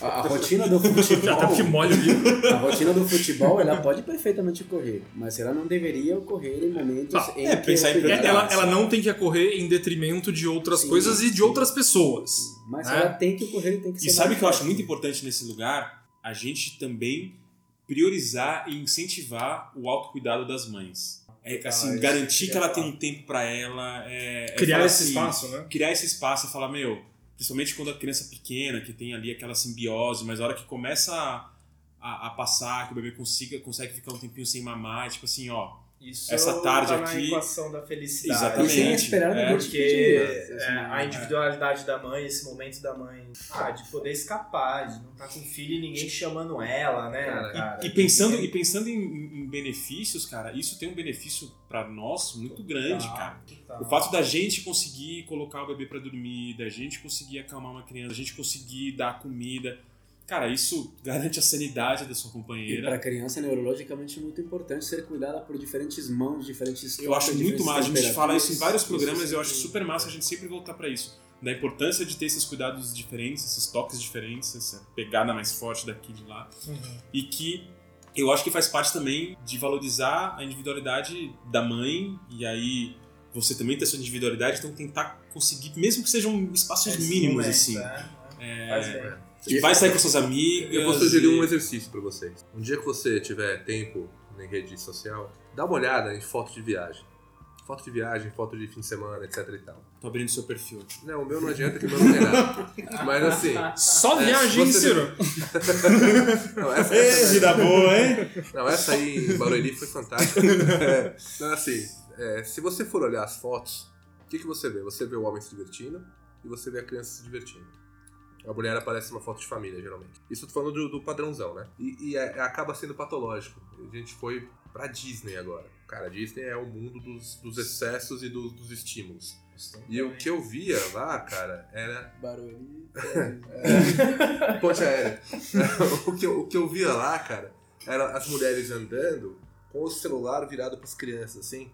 A, a rotina do Já até porque futebol, molha o livro. a rotina do futebol, ela pode perfeitamente ocorrer, mas ela não deveria ocorrer em momentos Ah, em é, que pensar em. Ela, ela não tem que ocorrer em detrimento de outras Sim, coisas e de sim. outras pessoas. Mas né? ela tem que ocorrer e tem que ser E sabe o que eu acho muito importante nesse lugar? A gente também priorizar e incentivar o autocuidado das mães. É, assim, isso garantir que que ela tem um tempo pra ela. É, é Criar falar esse assim, espaço, né? Criar esse espaço e falar, meu, principalmente quando a criança é pequena, que tem ali aquela simbiose, mas a hora que começa a, a, a passar, que o bebê consiga, consegue ficar um tempinho sem mamar, tipo assim, ó, Isso Essa tarde tá na aqui- equação da felicidade. Exatamente. E sem esperar É, é, Porque pedir, né? é, a individualidade da mãe, esse momento da mãe, ah, de poder escapar, de não estar com o filho e ninguém chamando ela, né? Cara, cara? E pensando, e pensando em, em benefícios, cara, isso tem um benefício pra nós muito grande, cara. total. O fato da gente conseguir colocar o bebê pra dormir, da gente conseguir acalmar uma criança, da gente conseguir dar comida, cara, isso garante a sanidade da sua E para a companheira. criança, neurologicamente, é muito importante ser cuidada por diferentes mãos, diferentes Eu acho muito diferentes massa. A gente fala isso em vários programas e eu acho Isso super massa a gente sempre voltar pra isso. Da importância de ter esses cuidados diferentes, esses toques diferentes, essa pegada mais forte daqui e de lá. Uhum. e que eu acho que faz parte também de valorizar a individualidade da mãe e aí você também ter sua individualidade, então tentar conseguir, mesmo que sejam espaços Esse mínimos momento, assim. né? É, Tipo, vai sair com suas amigas. Eu vou sugerir e- um exercício pra vocês. Um dia que você tiver tempo em rede social, dá uma olhada em foto de viagem. Foto de viagem, foto de fim de semana, etc e tal. Tô abrindo seu perfil. Não, o meu não adianta que o meu não tem nada. Mas assim, Só É, viagem, você- Ciro. não, essa, Ei, essa, vida boa, hein? não, essa aí em Barueri foi fantástica. É, não, assim, é, se você for olhar as fotos, o que, que você vê? Você vê o homem se divertindo e você vê a criança se divertindo. A mulher aparece uma foto de família, geralmente. Isso eu tô falando do, do padrãozão, né? E, e é- acaba sendo patológico. A gente foi pra Disney agora. Cara, Disney é o mundo dos, dos excessos e do- dos estímulos. E o que eu via lá, cara, era Barueri. Ponte aérea. o, que eu, o que eu via lá, cara, eram as mulheres andando com o celular virado pras crianças, assim.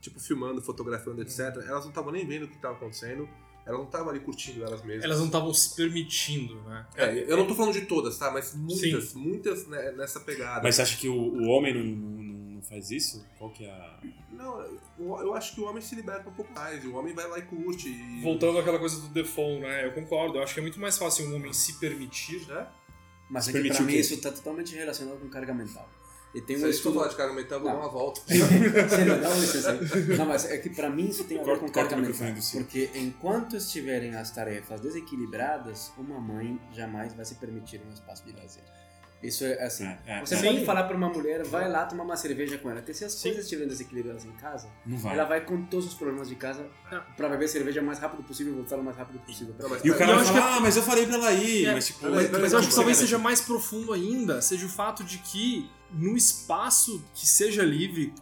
Tipo, filmando, fotografando, etc. Elas não estavam nem vendo o que estava acontecendo. Elas não estavam ali curtindo elas mesmas. Elas não estavam se permitindo, né? É, eu não tô falando de todas, tá? Mas muitas, muitas né, nessa pegada. Mas você acha que o, o homem não, não, não faz isso? Qual que é a. Não, eu, acho que o homem se liberta um pouco mais. O homem vai lá e curte. E... Voltando àquela coisa do default, né? Eu concordo. Eu acho que é muito mais fácil um homem se permitir. Né? Mas é que pra mim isso tá totalmente relacionado com carga mental. E tem Se um for estudo... falar de carga mental, eu vou dar uma volta. Sério, dá uma licença aí. Não, mas é que pra mim isso tem a ver Corta- com carga o mental. Porque enquanto estiverem as tarefas desequilibradas, uma mãe jamais vai se permitir um espaço de lazer. Isso é assim. É, é, Você é. pode falar pra uma mulher, vai lá tomar uma cerveja com ela. Porque se as Sim. coisas estiverem desequilibradas em casa, Não vai. ela vai com todos os problemas de casa pra beber cerveja o mais rápido possível e voltar o mais rápido possível. E o cara vai falar, ah, mas eu falei pra ela ir. É, mas tipo, mas- Mas, mas eu acho que talvez seja mais profundo ainda, seja o fato de que no espaço que seja livre,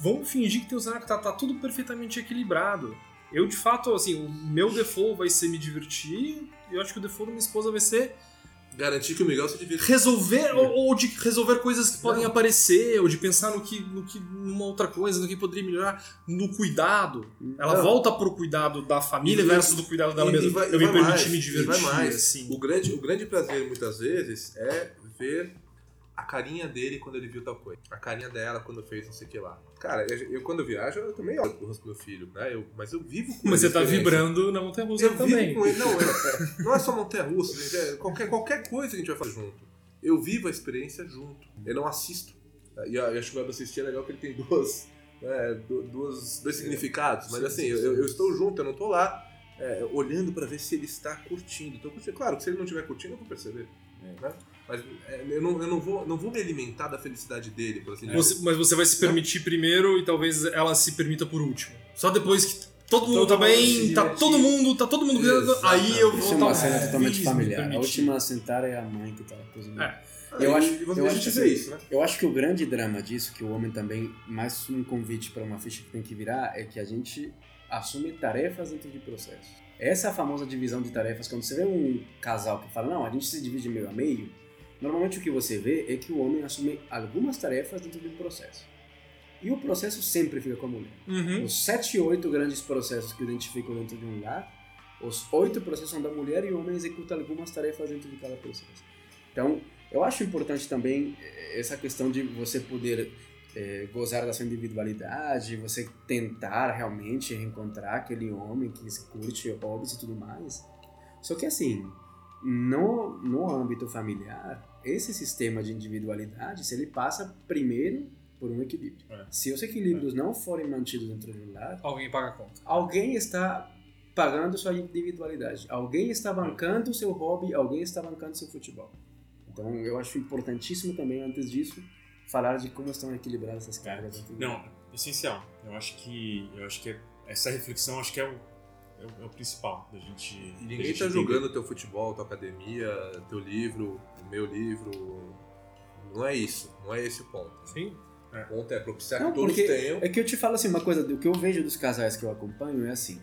vamos fingir que tem usar que tá, tá tudo perfeitamente equilibrado. Eu, de fato, assim, o meu default vai ser me divertir, e eu acho que o default da minha esposa vai ser Garantir que o Miguel se divirta. resolver, ou, ou de resolver coisas que podem Não. aparecer, ou de pensar no que, no que, numa outra coisa, no que poderia melhorar, no cuidado. Ela Não. volta pro cuidado da família E- versus do cuidado dela E- mesma. e vai- eu me mais, me divertir, vai mais. assim. O grande, o grande prazer, muitas vezes, é ver a carinha dele quando ele viu tal coisa. A carinha dela quando fez não sei o que lá. Cara, eu, eu quando viajo, eu também olho pro rosto do meu filho, né? Eu, mas eu vivo com Mas você tá vibrando na montanha russa Eu também. vivo com ele. Não, é, não é só montanha russa, gente. É qualquer, qualquer coisa que a gente vai fazer junto. Eu vivo a experiência junto. Eu não assisto. E a, e a chuva do assistir é legal que ele tem duas, né, du- duas, dois significados. Mas Sim, assim, sim, eu, eu estou junto, eu não tô lá é, olhando pra ver se ele está curtindo. Então, claro, que se ele não estiver curtindo, eu vou perceber. né? Mas é, eu, não, eu não, vou, não vou me alimentar da felicidade dele, por assim dizer. Você- mas você vai se permitir primeiro e talvez ela se permita por último. Só depois que todo mundo Todo tá bem, tá todo mundo, tá todo mundo cuidando, aí eu vou Isso é tá uma cena totalmente familiar. A última a sentar é a mãe que tá cozinhando. É. Eu acho- eu a acho que isso, né? Eu acho que o grande drama disso, que o homem também, mais um convite para uma ficha que tem que virar, é que a gente assume tarefas dentro de processos. Essa é a famosa divisão de tarefas. Quando você vê um casal que fala, não, a gente se divide meio a meio, normalmente o que você vê é que o homem assume algumas tarefas dentro de um processo. E o processo sempre fica com a mulher. Uhum. Os sete, oito grandes processos que eu identifico dentro de um lar, os oito processos são da mulher e o homem executa algumas tarefas dentro de cada processo. Então, eu acho importante também eh, essa questão de você poder eh, gozar da sua individualidade, você tentar realmente reencontrar aquele homem que curte hobbies e tudo mais. Só que assim, no, no âmbito familiar, esse sistema de individualidade, se ele passa primeiro por um equilíbrio. É. Se os equilíbrios não forem mantidos dentro do lar, Alguém paga a conta. alguém está pagando sua individualidade. Alguém está bancando o seu hobby, alguém está bancando seu futebol. Então, eu acho importantíssimo também, antes disso, falar de como estão equilibradas essas cargas. Não, essencial. Eu acho que, eu acho que é- essa reflexão acho que é o, é o, é o principal da gente. E ninguém gente tá entender. julgando teu futebol, tua academia, teu livro, o meu livro. Não é isso. Não é esse o ponto. Sim. O ponto é propiciar Não, que todos porque tenham. É que eu te falo assim, uma coisa, do que eu vejo dos casais que eu acompanho é assim.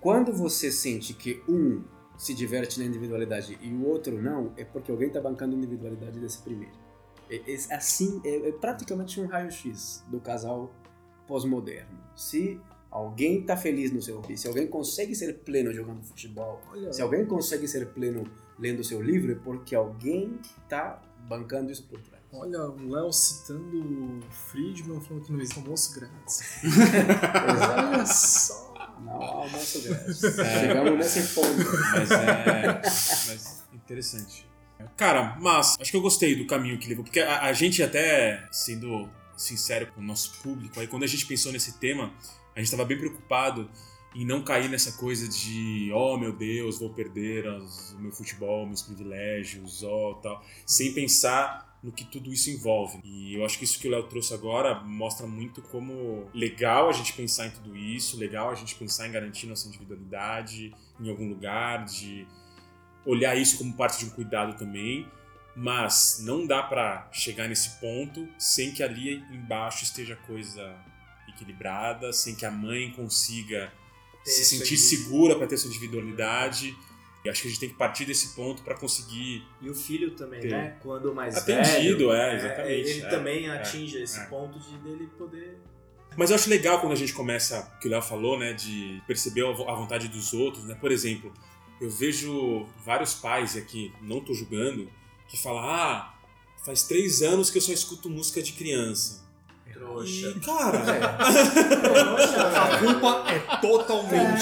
Quando você sente que um se diverte na individualidade e o outro não, é porque alguém está bancando a individualidade desse primeiro. É, é assim, é, é praticamente um raio-x do casal pós-moderno. Se alguém está feliz no seu hobby, se alguém consegue ser pleno jogando futebol, Olha, se alguém consegue ser pleno lendo seu livro, é porque alguém está bancando isso por trás. olha o Léo citando o Friedman falando que não existe almoço grátis. Olha só. Não há almoço grátis. Chegamos nesse ponto. Mas é. mas interessante. Cara, mas acho que eu gostei do caminho que levou, porque a, a gente até, sendo sincero com o nosso público, aí quando a gente pensou nesse tema, a gente estava bem preocupado em não cair nessa coisa de, oh meu Deus, vou perder o meu futebol, meus privilégios, ó, tal, sem pensar no que tudo isso envolve. E eu acho que isso que o Léo trouxe agora mostra muito como legal a gente pensar em tudo isso, legal a gente pensar em garantir nossa individualidade em algum lugar, de olhar isso como parte de um cuidado também, mas não dá pra chegar nesse ponto sem que ali embaixo esteja a coisa equilibrada, sem que a mãe consiga Ter se sentir segura para ter sua individualidade. E acho que a gente tem que partir desse ponto para conseguir E o filho também, Ter. né? Quando mais Atendido, velho, é, exatamente, Ele é, também é, atinge esse é. ponto de dele poder. Mas eu acho legal quando a gente começa, que o Léo falou, né, de perceber a vo- a vontade dos outros, né? Por exemplo, eu vejo vários pais, aqui não tô julgando, que falam, ah, faz três anos que eu só escuto música de criança. Trouxa. E, cara, A culpa é totalmente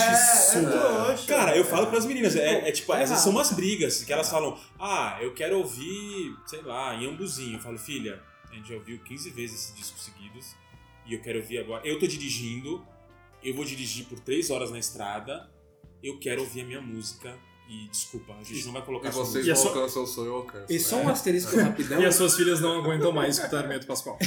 sua. cara, eu falo pras meninas, é, é tipo, essas são umas brigas, que elas falam, ah, eu quero ouvir, sei lá, em Ambuzinho. Eu falo, filha, a gente já ouviu 15 vezes esse disco seguidos, e eu quero ouvir agora. Eu tô dirigindo, eu vou dirigir por três horas na estrada, eu quero ouvir a minha música, e desculpa, a gente não vai colocar E vocês a não sua- alcançam o sonho, eu alcanço. E só um asterisco rapidão. E as suas filhas não aguentam mais escutar Hermeto Pascoal.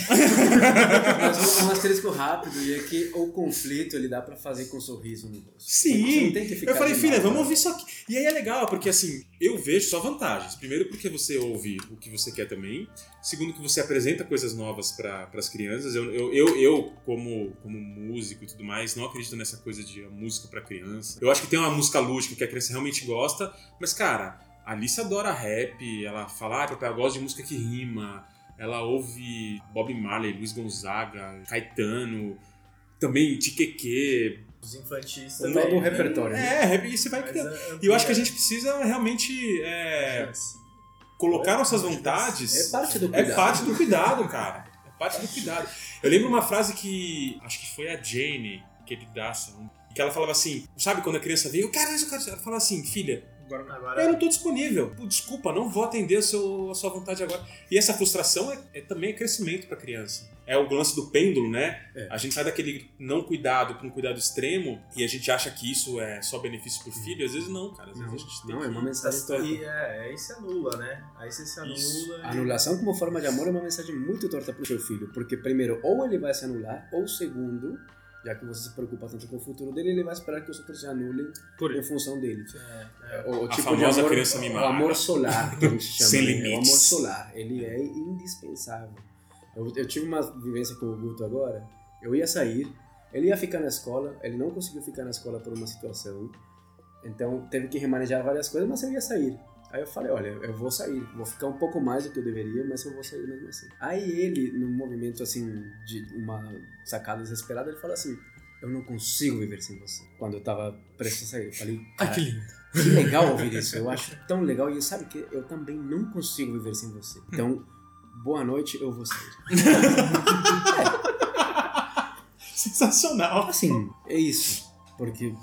Mas um asterisco rápido e é que o conflito ele dá pra fazer com um sorriso no rosto. Sim. Você não tem que ficar Eu falei, filha, vamos né? ouvir isso aqui. E aí é legal, porque assim, eu vejo só vantagens. Primeiro, porque você ouve o que você quer também. Segundo, que você apresenta coisas novas para as crianças. Eu, eu, eu, eu, como, como músico e tudo mais, não acredito nessa coisa de música para criança. Eu acho que tem uma música lúdica que a criança realmente gosta, mas, cara, a Alice adora rap, ela fala, ah, papai, eu gosto de música que rima. Ela ouve Bob Marley, Luiz Gonzaga, Caetano, também Tiqueque, Os infantis Todo também. o repertório. né? é, rap, e você vai criando. é, E eu acho que a gente precisa realmente é, colocar nossas vontades. É parte do É cuidado. parte do cuidado, cara. É parte do cuidado. Eu lembro uma frase que acho que foi a Jane que ele dá, que ela falava assim, sabe quando a criança vem, eu quero isso, eu quero isso. Ela fala assim, filha, Agora, eu Agora, não tô disponível. Desculpa, não vou atender a, seu- a sua vontade agora. E essa frustração é, é também crescimento pra criança. É o lance do pêndulo, né? É. A gente sai daquele não cuidado para um cuidado extremo e a gente acha que isso é só benefício pro filho. Às vezes não, cara. Às vezes a gente tem Não, é que... uma mensagem torta. e é, aí se anula, né? Aí você se anula. Isso. e- A anulação como forma de amor é uma mensagem muito torta pro seu filho, porque primeiro, ou ele vai se anular, ou segundo, já que você se preocupa tanto com o futuro dele, ele vai esperar que os outros se anulem Por em função dele. É, é. O, o A tipo famosa de amor, criança mimada. o amor solar que a gente chama. Sem né? limites. O amor solar, ele é indispensável. Eu, eu tive uma vivência com o Guto agora. Eu ia sair, ele ia ficar na escola, ele não conseguiu ficar na escola por uma situação, então teve que remanejar várias coisas, mas eu ia sair. Aí eu falei, olha, eu vou sair, vou ficar um pouco mais do que eu deveria, mas eu vou sair mesmo assim. Aí ele, num movimento assim, de uma sacada desesperada, ele falou assim, eu não consigo viver sem você. Quando eu tava prestes a sair, eu falei, Ai, "Cara, que lindo. que legal ouvir isso. Eu acho tão legal. E sabe que eu também não consigo viver sem você. Então, boa noite, eu vou sair. Sensacional. Assim, é isso. Porque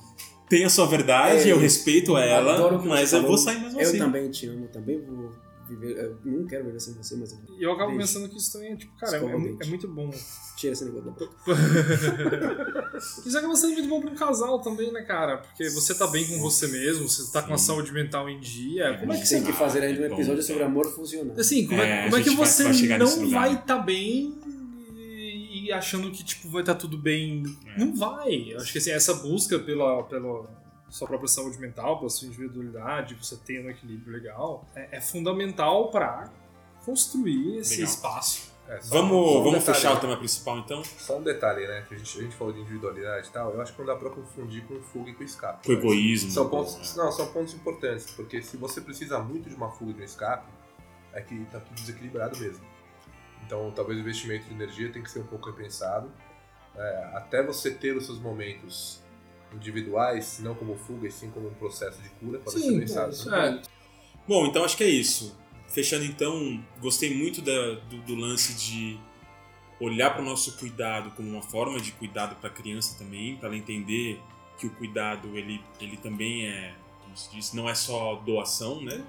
tem a sua verdade, É, eu respeito ela, Adoro o que mas você eu vou falou. sair mesmo Eu assim. também te amo, também vou viver. Eu não quero viver sem você, mas eu E eu acabo Beijo. pensando que isso também é, tipo, cara, é, é é muito bom. tira esse negócio da boca. Isso acaba sendo muito bom pra um casal também, né, cara? Porque você tá bem com você mesmo, você tá com a saúde mental em dia. Como é que Tem você. que fazer ainda um bom, episódio é. sobre amor funcional. Assim, como é, como é que você não vai estar bem e, achando que, tipo, vai estar tudo bem? É. Não vai. Eu acho que, assim, essa busca pela, pela sua própria saúde mental, pela sua individualidade, você tendo um equilíbrio legal, é, é fundamental pra construir esse Legal. espaço. É, Vamos, um vamos detalhe, fechar o né? tema principal então? Só um detalhe, né? Que a gente, a gente falou de individualidade e tal. Eu acho que não dá pra confundir com fuga e com escape. Com egoísmo. São pontos, não, são pontos importantes, porque se você precisa muito de uma fuga e de um escape, é que tá tudo desequilibrado mesmo. Então, talvez o investimento de energia tem que ser um pouco repensado. É, até você ter os seus momentos individuais, não como fuga, e sim como um processo de cura, pode ser pensado. isso né? É, Bom, então acho que é isso. Fechando então, gostei muito da- do, do lance de olhar para o nosso cuidado como uma forma de cuidado para a criança também, para ela entender que o cuidado ele, ele também é, como se diz, não é só doação, né?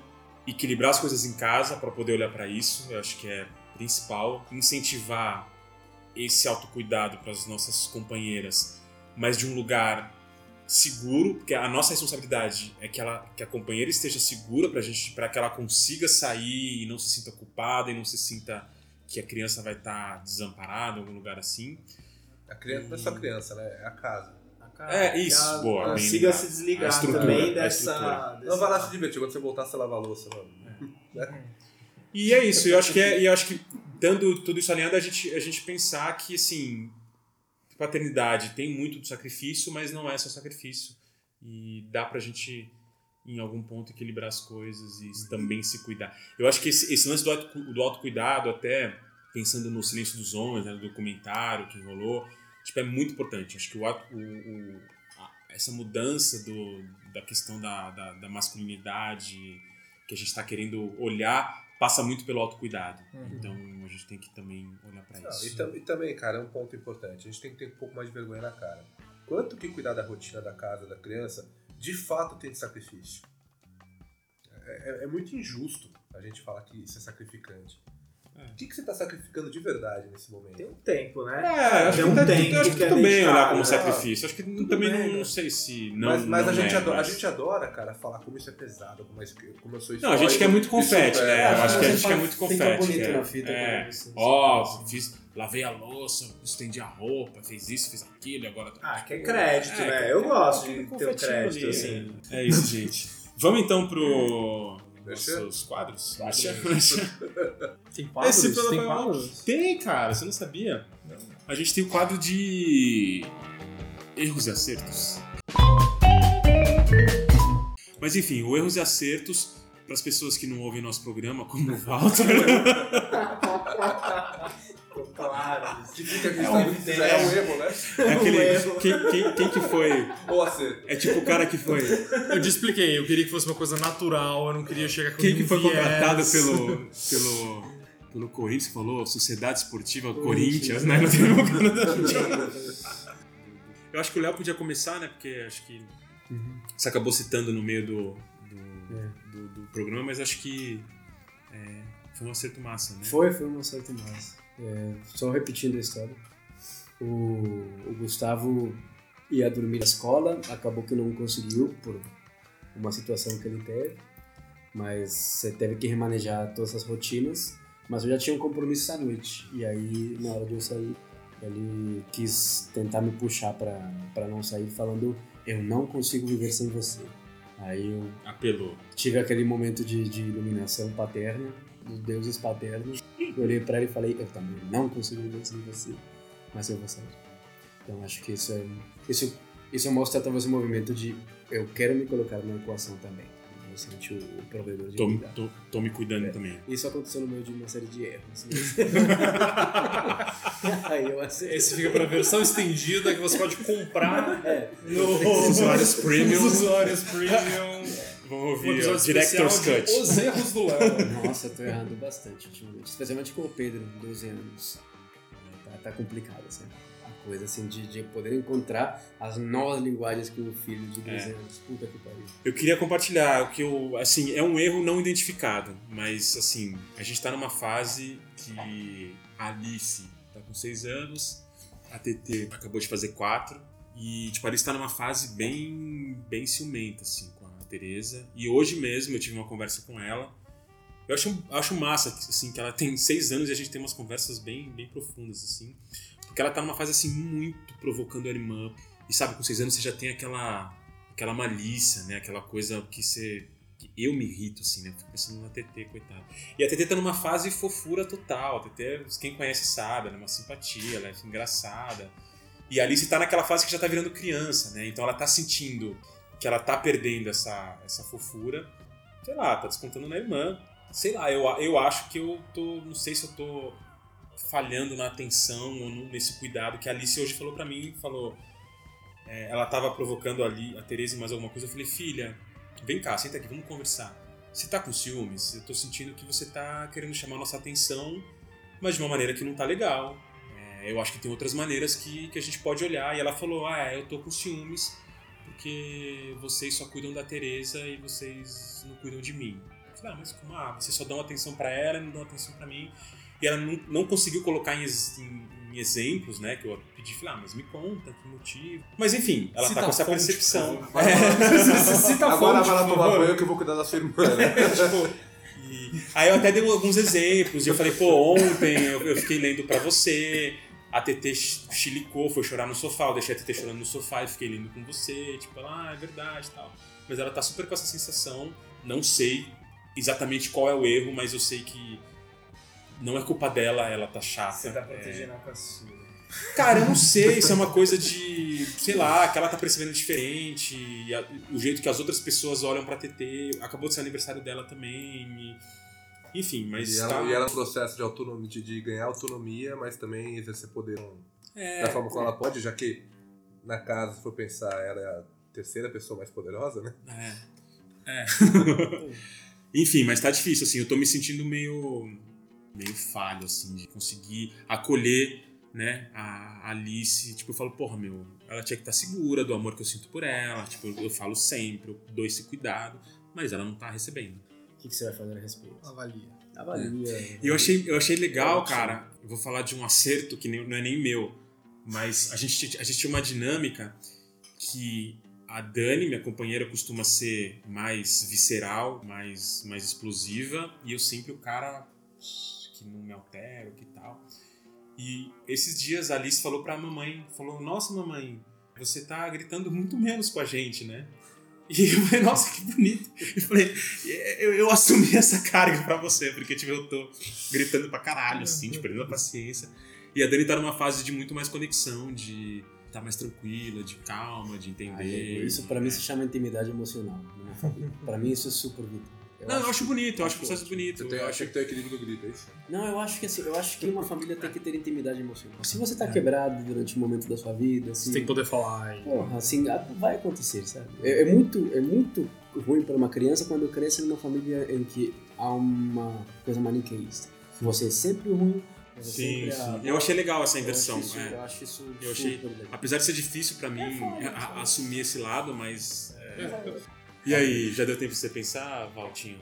Equilibrar as coisas em casa para poder olhar para isso, eu acho que é principal. Incentivar esse autocuidado para as nossas companheiras, mas de um lugar seguro, porque a nossa responsabilidade é que, ela, que a companheira esteja segura pra gente, para que ela consiga sair e não se sinta culpada e não se sinta que a criança vai estar desamparada em algum lugar assim. A criança não é só criança, né? É a casa. É, isso, Ela boa, Consiga se A desligar também a dessa. dessa- Não vai lá se divertir, quando você voltar, você lava a louça, mano. E é isso, eu acho que é, eu acho que dando tudo isso alinhado a gente a gente pensar que assim, paternidade tem muito do sacrifício, mas não é só sacrifício. E dá pra gente em algum ponto equilibrar as coisas e também se cuidar. Eu acho que esse, esse lance do, auto, do autocuidado, até pensando no Silêncio dos Homens, né, no documentário que rolou, tipo, é muito importante. Acho que o, o, o- essa mudança do, da questão da, da, da masculinidade que a gente está querendo olhar passa muito pelo autocuidado. Então a gente tem que também olhar para isso. e, tam- e também, cara, é um ponto importante. A gente tem que ter um pouco mais de vergonha na cara. Quanto que cuidar da rotina da casa, da criança, de fato tem de sacrifício? É, é- é muito injusto a gente falar que isso é sacrificante. É. O que, que você está sacrificando de verdade nesse momento? Tem um tempo, né? É, acho Tem que, um tá- tempo acho que que é também dedicado, olhar como né? sacrifício. Acho que também bem, não, né? não sei se não. mas mas não a, gente é, adora, mas- a gente adora, cara, falar como isso é pesado, como, isso- como eu sou Não, a gente quer muito confete, é- né? Eu acho que a gente quer muito confete. bonito é. na fita É. você- Ó, fiz, lavei a louça, estendi a roupa, fez isso, fez aquilo, agora. Ah, que é crédito, É, né? Eu gosto de ter confetinho crédito, ali, assim. É isso, gente. Vamos então pro. Deixa. Nossos quadros? Tem quadros? Esse tem quadros? Tem, cara, você não sabia? A gente tem o quadro de erros e acertos. Mas enfim, o erros e acertos, para as pessoas que não ouvem nosso programa, como o Walter, Claro. Que fica É um que isso é um erro, né? é aquele. Quem, quem, quem que foi? Ou acerto. É tipo o cara que foi. Eu te expliquei, eu queria que fosse uma coisa natural, eu não queria chegar com Quem que foi viés. contratado pelo. pelo. Pelo Corinthians, que falou Sociedade Esportiva Corinthians, né? Não tem nenhum Eu acho que o Léo podia começar, né? Porque acho que você acabou citando no meio do, do, do- do programa, mas acho que é, foi um acerto massa, né? Foi, foi um acerto massa. É, só repetindo a história. O, o Gustavo ia dormir na escola, acabou que não conseguiu por uma situação que ele teve, mas você teve que remanejar todas as rotinas. Mas eu já tinha um compromisso essa noite, e aí na hora de eu sair, ele quis tentar me puxar pra não sair, falando: Eu não consigo viver sem você. Aí eu Apelou. tive aquele momento de, de iluminação paterna, dos deuses paternos. Eu olhei pra ele e falei, eu também não consigo viver sem você, mas eu vou sair. Então acho que isso é. Isso, isso mostra talvez o movimento de eu quero me colocar na equação também. Eu senti o, o provedor de Tô, tô, tô me cuidando É. também. Isso aconteceu no meio de uma série de erros. Aí eu acertei. Esse fica pra versão estendida que você pode comprar É, no Usuários premium. Os usuários premium. Vamos Um ouvir o episódio Director's Cut. Os erros do Léo. Nossa, eu tô errando bastante ultimamente. Especialmente com o Pedro, 12 anos. Tá, tá complicado, assim. Coisa assim de, de poder encontrar as novas linguagens que o filho de 12 É. anos. Puta que pariu. Eu queria compartilhar o que eu, assim, é um erro não identificado, mas assim, a gente tá numa fase que a Alice tá com seis anos, a TT acabou de fazer quatro, e tipo, a Alice tá numa fase bem, bem ciumenta, assim, com a Teresa. E hoje mesmo eu tive uma conversa com ela. Eu acho, acho massa, assim, que ela tem seis anos e a gente tem umas conversas bem, bem profundas, assim. Porque ela tá numa fase, assim, muito provocando a irmã. E sabe, com seis anos você já tem aquela aquela malícia, né? Aquela coisa que você. que eu me irrito, assim, né? Fico pensando na TT, coitada. E a TT tá numa fase fofura total. A TT, quem conhece sabe, ela é uma simpatia, ela é engraçada. E a Alice tá naquela fase que já tá virando criança, né? Então ela tá sentindo que ela tá perdendo essa, essa fofura. Sei lá, tá descontando na irmã. Sei lá, eu, eu acho que eu tô. Não sei se eu tô falhando na atenção ou nesse cuidado que a Alice hoje falou pra mim. Falou. É, ela tava provocando ali a Tereza e mais alguma coisa. Eu falei, filha, vem cá, senta aqui, vamos conversar. Você tá com ciúmes? Eu tô sentindo que você tá querendo chamar nossa atenção, mas de uma maneira que não tá legal. É, eu acho que tem outras maneiras que, que a gente pode olhar. E ela falou, ah, é, eu tô com ciúmes porque vocês só cuidam da Tereza e vocês não cuidam de mim. Eu falei, ah, mas como? Ah, vocês só dão atenção pra ela e não dão atenção pra mim. E ela não, não conseguiu colocar em, em- em exemplos, né? Que eu pedi, falei, ah, mas me conta que motivo. Mas enfim, ela Cita tá com essa fonte, percepção. a Agora fonte, vai lá tomar banho que eu vou cuidar da sua irmã. né? E aí eu até dei alguns exemplos. E eu falei, pô, ontem eu, eu fiquei lendo pra você. A TT ch- chilicou, foi chorar no sofá. Eu deixei a TT chorando no sofá e fiquei lendo com você. Tipo, ela, ah, é verdade e tal. Mas ela tá super com essa sensação. Não sei exatamente qual é o erro, mas eu sei que não é culpa dela, ela tá chata. Você tá É, protegendo a caçula. Cara, eu não sei se é uma coisa de, sei lá, que ela tá percebendo diferente, e a- o jeito que as outras pessoas olham pra TT, acabou de ser aniversário dela também, e- enfim, mas E tá... ela, e ela no processo de autonomia, de, de ganhar autonomia, mas também exercer poder é, da forma como ela pode, já que na casa, se for pensar, ela é a terceira pessoa mais poderosa, né? é, é. enfim, mas tá difícil, assim, eu tô me sentindo meio, meio falho, assim, de conseguir acolher, né, a Alice, tipo, eu falo, porra, meu, ela tinha que estar segura do amor que eu sinto por ela, tipo, eu, eu falo sempre, eu dou esse cuidado, mas ela não tá recebendo. O que, que você vai fazer a respeito? Avalia. Avalia. E eu achei, eu achei legal, cara. Eu vou falar de um acerto que nem- não é nem meu, mas a gente, a gente tinha uma dinâmica que a Dani, minha companheira, costuma ser mais visceral, mais, mais explosiva, e eu sempre o cara que não me altero, que tal. E esses dias a Alice falou pra mamãe, falou, nossa mamãe, você tá gritando muito menos com a gente, né? E eu falei, nossa, que bonito. Eu falei, eu, eu assumi essa carga pra você, porque tipo, eu tô gritando pra caralho, assim, tipo, perdendo a paciência. E a Dani tá numa fase de muito mais conexão, de estar mais tranquila, de calma, de entender. Isso pra mim se chama intimidade emocional. família. pra mim isso é super vital. Eu Não, eu acho bonito, eu acho o acho processo bonito. Você tem, eu acha que tem o equilíbrio do grito, é isso? Não, eu acho que assim, eu acho que uma família tem que ter intimidade emocional. Se você tá quebrado durante um momento da sua vida, assim, Você tem que poder falar. E... porra, assim, ah, vai acontecer, sabe? É, é muito, é muito ruim para uma criança quando cresce numa família em que há uma coisa maniqueísta. Você é sempre o ruim. Sim, é a- sim. Eu achei legal essa Eu acho inversão. isso- é. Eu acho isso Eu achei- legal. Apesar de ser difícil pra mim a- foda. assumir esse lado, mas. é. E aí, já deu tempo pra você pensar, Valtinho?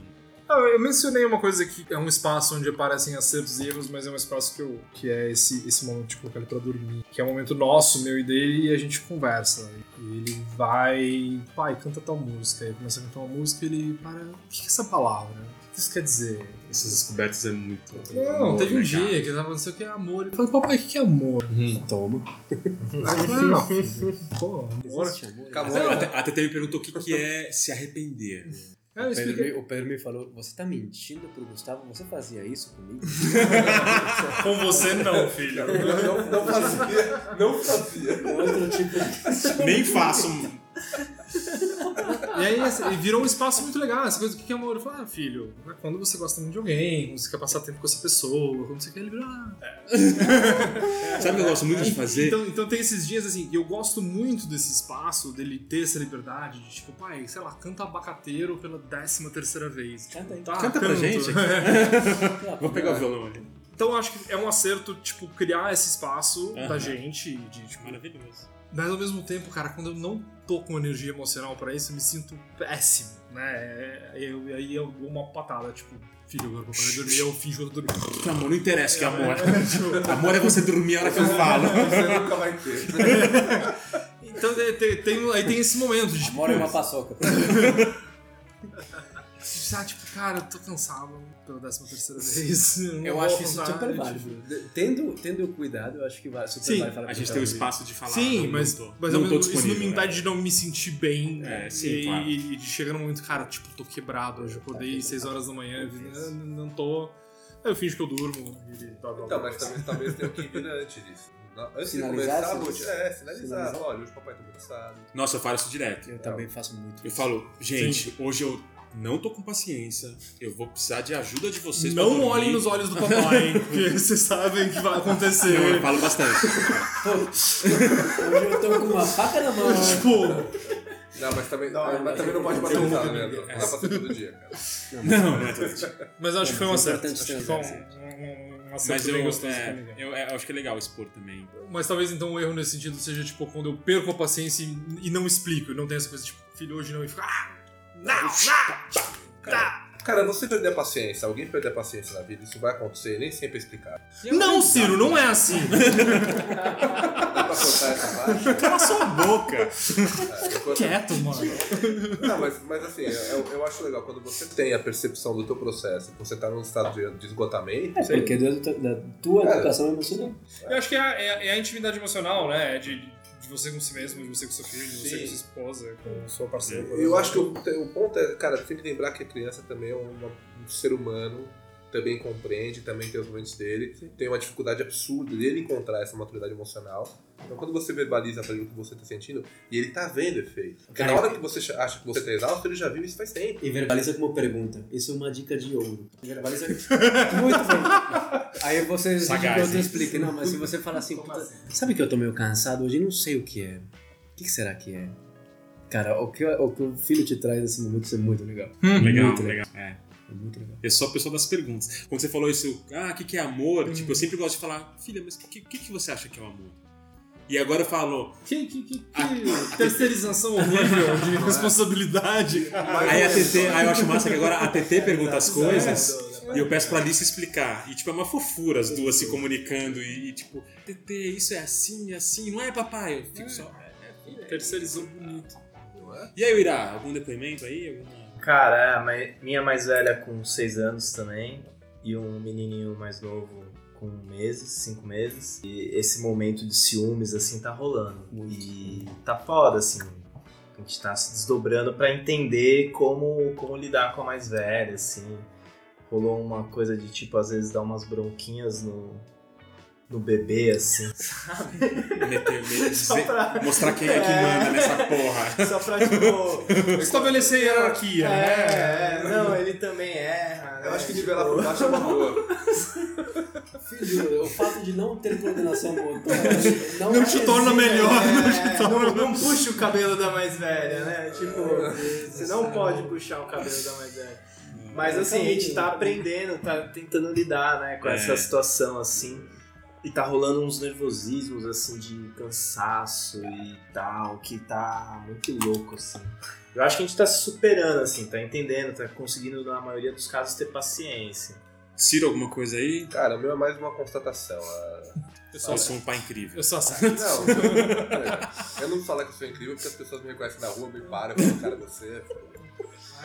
Ah, eu mencionei uma coisa que é um espaço onde aparecem acertos e erros, mas é um espaço que, eu, que é esse, esse momento de colocar ele pra dormir. Que é um momento nosso, meu e dele, e a gente conversa. E ele vai. Pai, canta tal música. Aí começa a cantar uma música e ele para. O que é essa palavra? O que isso quer dizer? Essas descobertas é muito. Não, teve um legal. dia que ele tava falando, sei o que é amor. Ele falou, papai, o que é amor? Toma. Não, pô, amor. Amor. Acabou. A Tete- a Tete me perguntou o que, que é se arrepender. É, eu O. Pedro, me- o Pedro me falou, você tá mentindo pro Gustavo? Você fazia isso comigo? Com você não, filho. Não, não, não fazia, não fazia. Outro tipo Nem faço. E aí assim, virou um espaço muito legal. Essa coisa, o que que é amor? Eu falo, ah, filho, é quando você gosta muito de alguém, quando você quer passar tempo com essa pessoa, quando você quer liberar. Ah, Sabe o que eu gosto muito de fazer? Então, então tem esses dias assim, e eu gosto muito desse espaço, dele ter essa liberdade de tipo, pai, sei lá, canta abacateiro pela décima terceira vez. Tipo, Canta aí. tá, Canta pra canto. gente. Vou pegar o violão ali. Então eu acho que é um acerto, tipo, criar esse espaço Aham. da gente, de, tipo, Maravilhoso. mas ao mesmo tempo, cara, quando eu não tô com energia emocional pra isso, eu me sinto péssimo, né? É- Eu, e aí eu dou uma patada, tipo, filho, agora eu vou dormir, eu finjo que eu tô dormindo. Que amor, não interessa que é amor. tipo, Amor é você dormir a hora que eu falo. Você nunca vai ter. então é, tem, tem- aí tem esse momento de, tipo, Mora em uma paçoca. ah, tipo, cara, eu tô cansado pela décima terceira vez. não Eu acho isso contar, super tipo, válido. De- Tendo, tendo cuidado, eu acho que vai super Sim, vai falar A gente tem o espaço de falar. Sim, não, mas, não tô, mas não tô mesmo- isso não me disponível, impede de não me sentir bem. É, sim, e, claro. e de chegar no momento, cara, tipo, tô quebrado, hoje eu acordei 6 horas da manhã, eu não tô. Aí eu finjo que eu durmo. E, blá, blá, Então, mas talvez, talvez tenha que vir antes disso. Não, Antes Sinalizar, de começar, sim. vou é, sinalizar. Olha, hoje o papai tá cansado. Nossa, eu falo isso direto. Eu também faço muito Eu isso. falo, gente, hoje eu não tô com paciência, eu vou precisar de ajuda de vocês Não olhem nos olhos do papai, porque vocês sabem que vai acontecer. Não, eu falo bastante. Hoje eu tô com uma faca na mão. tipo, Não, mas também Não, mas mas também não pode bater usado, né? Não dá pra ser todo dia, cara. Não, não é todo dia. mas eu acho que foi um acerto. Acho que foi um, transar, um, um acerto Mas bem eu, gostoso é, eu, é, eu acho que é legal expor também. Mas talvez então o erro nesse sentido seja, tipo, quando eu perco a paciência e, e não explico. Não tem essa coisa, tipo, filho, hoje não, e fica. Ah! Não! Não! Tá! Cara, você perder a paciência, alguém perder a paciência na vida, isso vai acontecer, nem sempre é explicado. Não, Ciro, não é assim! Dá pra cortar essa parte? Cala sua boca! É, Quieto, mano. Não, mas, mas assim, eu, eu acho legal quando você tem a percepção do teu processo, que você tá num estado de, de esgotamento. É, porque da, da tua Cara. educação emocional. Eu acho que é a, é a- é a intimidade emocional, né? De, de você com si mesmo, de você com seu filho, de você Sim. com sua esposa, com sua parceira. Eu acho que o, o ponto é, cara, tem que lembrar que a criança também é um ser humano, também compreende, também tem os momentos dele, tem uma dificuldade absurda dele encontrar essa maturidade emocional. Então quando você verbaliza pra ele o que você tá sentindo, e ele tá vendo efeito. Porque Cara, na hora que você acha que você tá exausto, ele já viu isso faz tempo. E verbaliza como pergunta. Isso é uma dica de ouro. Verbaliza muito bem. Aí você exige que Sagaz, eu explique. Não, mas se você fala assim, "Puta, sabe que eu tô meio cansado hoje? Não sei o que é. O que será que é? Cara, o que, o que o filho te traz nesse momento isso é muito legal. Legal, Muito legal. É. É muito legal. Eu sou a pessoa das perguntas. Quando você falou isso, ah, o que, que é amor? Tipo, eu sempre gosto de falar, filha, mas o que, que, que você acha que é o amor? E agora eu falo, Que, que, que, que terceirização horrível de responsabilidade, cara. aí a TT, aí eu acho massa que agora a TT pergunta as coisas e eu peço pra Alice explicar. E tipo, é uma fofura as duas se comunicando e, tipo, TT, isso é assim, é assim, não é papai? Eu fico só. "É, é, é." Terceirizou bonito. E aí, Irá, algum depoimento aí? Alguma... Cara, é, minha mais velha com 6 anos também. E um menininho mais novo com meses, 5 meses. E esse momento de ciúmes, assim, tá rolando. E tá foda, assim. A gente tá se desdobrando pra entender como, como lidar com a mais velha, assim. Rolou uma coisa de, tipo, às vezes dar umas bronquinhas no, no bebê, assim. Meter, meter, Só dizer- pra- mostrar quem é que É. manda nessa porra. Só pra, tipo... Estabelecer hierarquia, né? É, é, não, ele também erra. Eu né? acho que nivelar por baixo é uma boa. Filho, o fato de não ter coordenação motora não, Não te torna melhor. É, não, não puxa o cabelo da mais velha, né? Tipo, você não pode puxar o cabelo da mais velha. Mas assim, a gente tá aprendendo, tá tentando lidar, né, com É. essa situação, assim. E tá rolando uns nervosismos, assim, de cansaço e tal, que tá muito louco, assim. Eu acho que a gente tá se superando, assim, tá entendendo, tá conseguindo, na maioria dos casos, ter paciência. Ciro, alguma coisa aí? Cara, o meu é mais uma constatação. a- Eu sou, Eu sou um pai incrível. eu sou certo. Não, eu não vou falar que eu sou incrível porque as pessoas me reconhecem na rua, me param falam, cara, você é foda."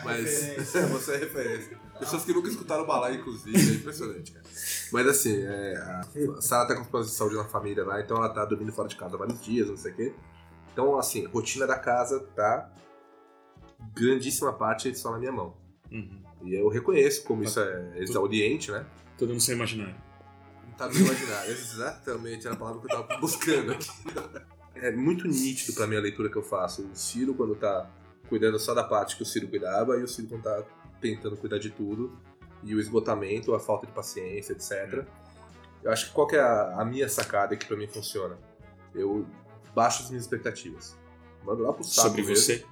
Mas você é referência. Pessoas que nunca escutaram o balaio, inclusive, é impressionante, cara. Mas assim, é, a Sarah tá com problemas de saúde na família lá, então ela tá dormindo fora de casa vários dias, não sei o quê. Então, assim, rotina da casa tá grandíssima parte só na minha mão. Uhum. E eu reconheço como isso é exauriente, né? Todo mundo sem imaginar. Tá no imaginário. Exatamente, era a palavra que eu tava buscando aqui. É muito nítido pra mim a leitura que eu faço. O Ciro, quando tá cuidando só da parte que o Ciro cuidava, e o Ciro quando tá tentando cuidar de tudo. E o esgotamento, a falta de paciência, etc. Eu acho que qual que é a, a minha sacada que pra mim funciona? Eu baixo as minhas expectativas. Mando lá pro saco Sobre mesmo. você.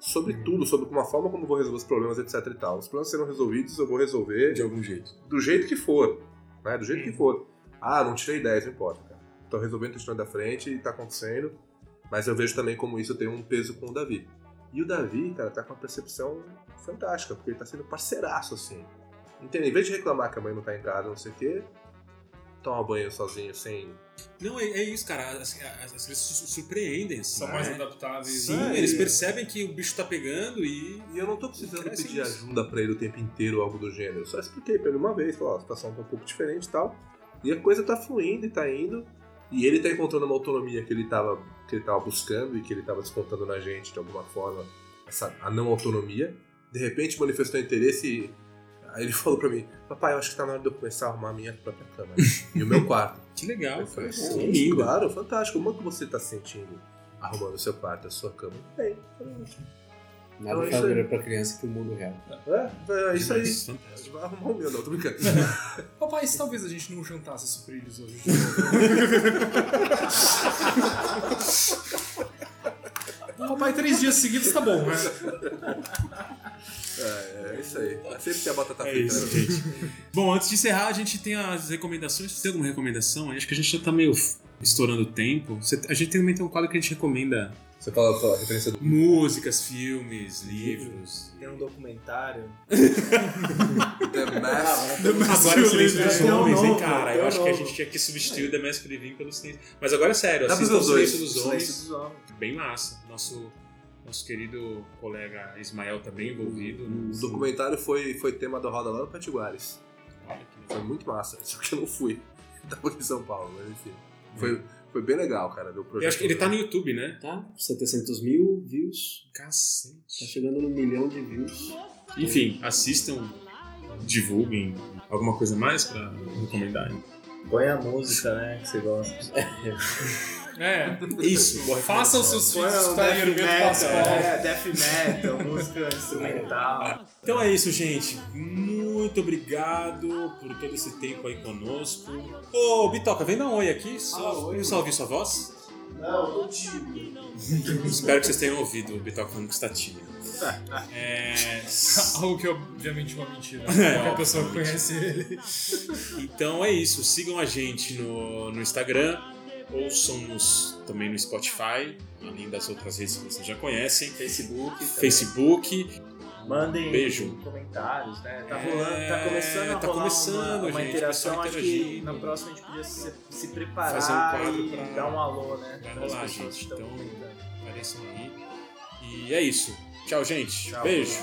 Sobre tudo, sobre uma forma como vou resolver os problemas, etc e tal. Os problemas serão resolvidos, eu vou resolver De algum jeito. do jeito que for. né? Do jeito que for. Ah, não tirei 10, não importa, cara. Tô resolvendo questão da frente e tá acontecendo. Mas eu vejo também como isso tem um peso com o Davi. E o Davi, cara, tá com uma percepção fantástica, porque ele tá sendo parceiraço, assim. Entende? Em vez de reclamar que a mãe não tá em casa, não sei o quê, toma banho sozinho, sem. Não, é, é isso, cara. As, as, as crianças su- surpreendem. Assim, São né? mais adaptáveis. Sim, né? eles E- percebem que o bicho tá pegando e. E eu não tô precisando pedir isso. ajuda pra ele o tempo inteiro ou algo do gênero. Eu só expliquei pra ele uma vez, falei, ó, a situação tá um pouco diferente e tal. E a coisa tá fluindo e tá indo. E ele tá encontrando uma autonomia que ele tava, que ele tava buscando e que ele tava descontando na gente de alguma forma, essa, a não autonomia. De repente manifestou interesse e aí ele falou pra mim, papai, eu acho que tá na hora de eu começar a arrumar a minha própria cama. e o meu quarto. Que legal. Eu falei, sim, claro, fantástico. Como é que você tá se sentindo arrumando o seu quarto, a sua cama? Bem, Nada Então, faz melhor pra criança que o mundo real. é, é isso aí. Fantástico. Vai arrumar o meu, não, tô brincando. Papai, se talvez a gente não jantasse sucrilhos hoje. Papai, três dias seguidos tá bom, né? É, é isso aí. Sempre tem a batata É frita. isso, né? gente. Bom, antes de encerrar, a gente tem as recomendações. Você tem alguma recomendação? Acho que a gente já tá meio estourando o tempo. A gente também tem um quadro que a gente recomenda Você fala a referência do. músicas, filmes, livros. Tem um documentário. The Mask. Agora é o Silêncio dos Tem um Homens, hein, cara? Eu acho que a gente tinha que substituir o The Mask Living pelo Silêncio. Mas agora é sério, assistam o. Silêncio dos Homens. dos Homens. Bem massa. Nosso, nosso querido colega Ismael tá bem envolvido. O documentário foi, foi tema da roda lá no Patiguares. Olha que legal. Foi muito massa. Só que eu não fui. Tava aqui em São Paulo, mas enfim. Foi, foi bem legal, cara. Do projeto Eu acho que ele tá no YouTube, né? Tá? 700 mil views. Tá Cacete. chegando no milhão de views. Enfim, assistam, divulguem. Alguma coisa mais pra recomendar? Põe a música, né? Que você gosta. É. Isso, boa Faça os seus filhos o escutarem death Hermeto metal, é, death metal, música instrumental. Então é isso, gente. Muito obrigado por todo esse tempo aí conosco. Ô, Bitoca, vem dar um oi aqui. Só, Ah, oi. eu só ouvi sua voz. Não, tô tímido. Espero que vocês tenham ouvido o Bitoca falando que está tímido. É... Algo que obviamente é uma mentira. É, Qualquer pessoa conhece ele. Então é isso. Sigam a gente no, no Instagram. Ouçam-nos também no Spotify, além das outras redes que vocês já conhecem. Facebook. também. Facebook. Mandem Beijo. comentários, né? Tá É, rolando, tá começando a tá rolar começando, uma, uma gente, interação. Acho que na próxima a gente podia se, se preparar Fazer um quadro e pra- dar um alô, né? Vai rolar, gente. Então-. Apareçam aí. E é isso. Tchau, gente. Tchau. Beijo.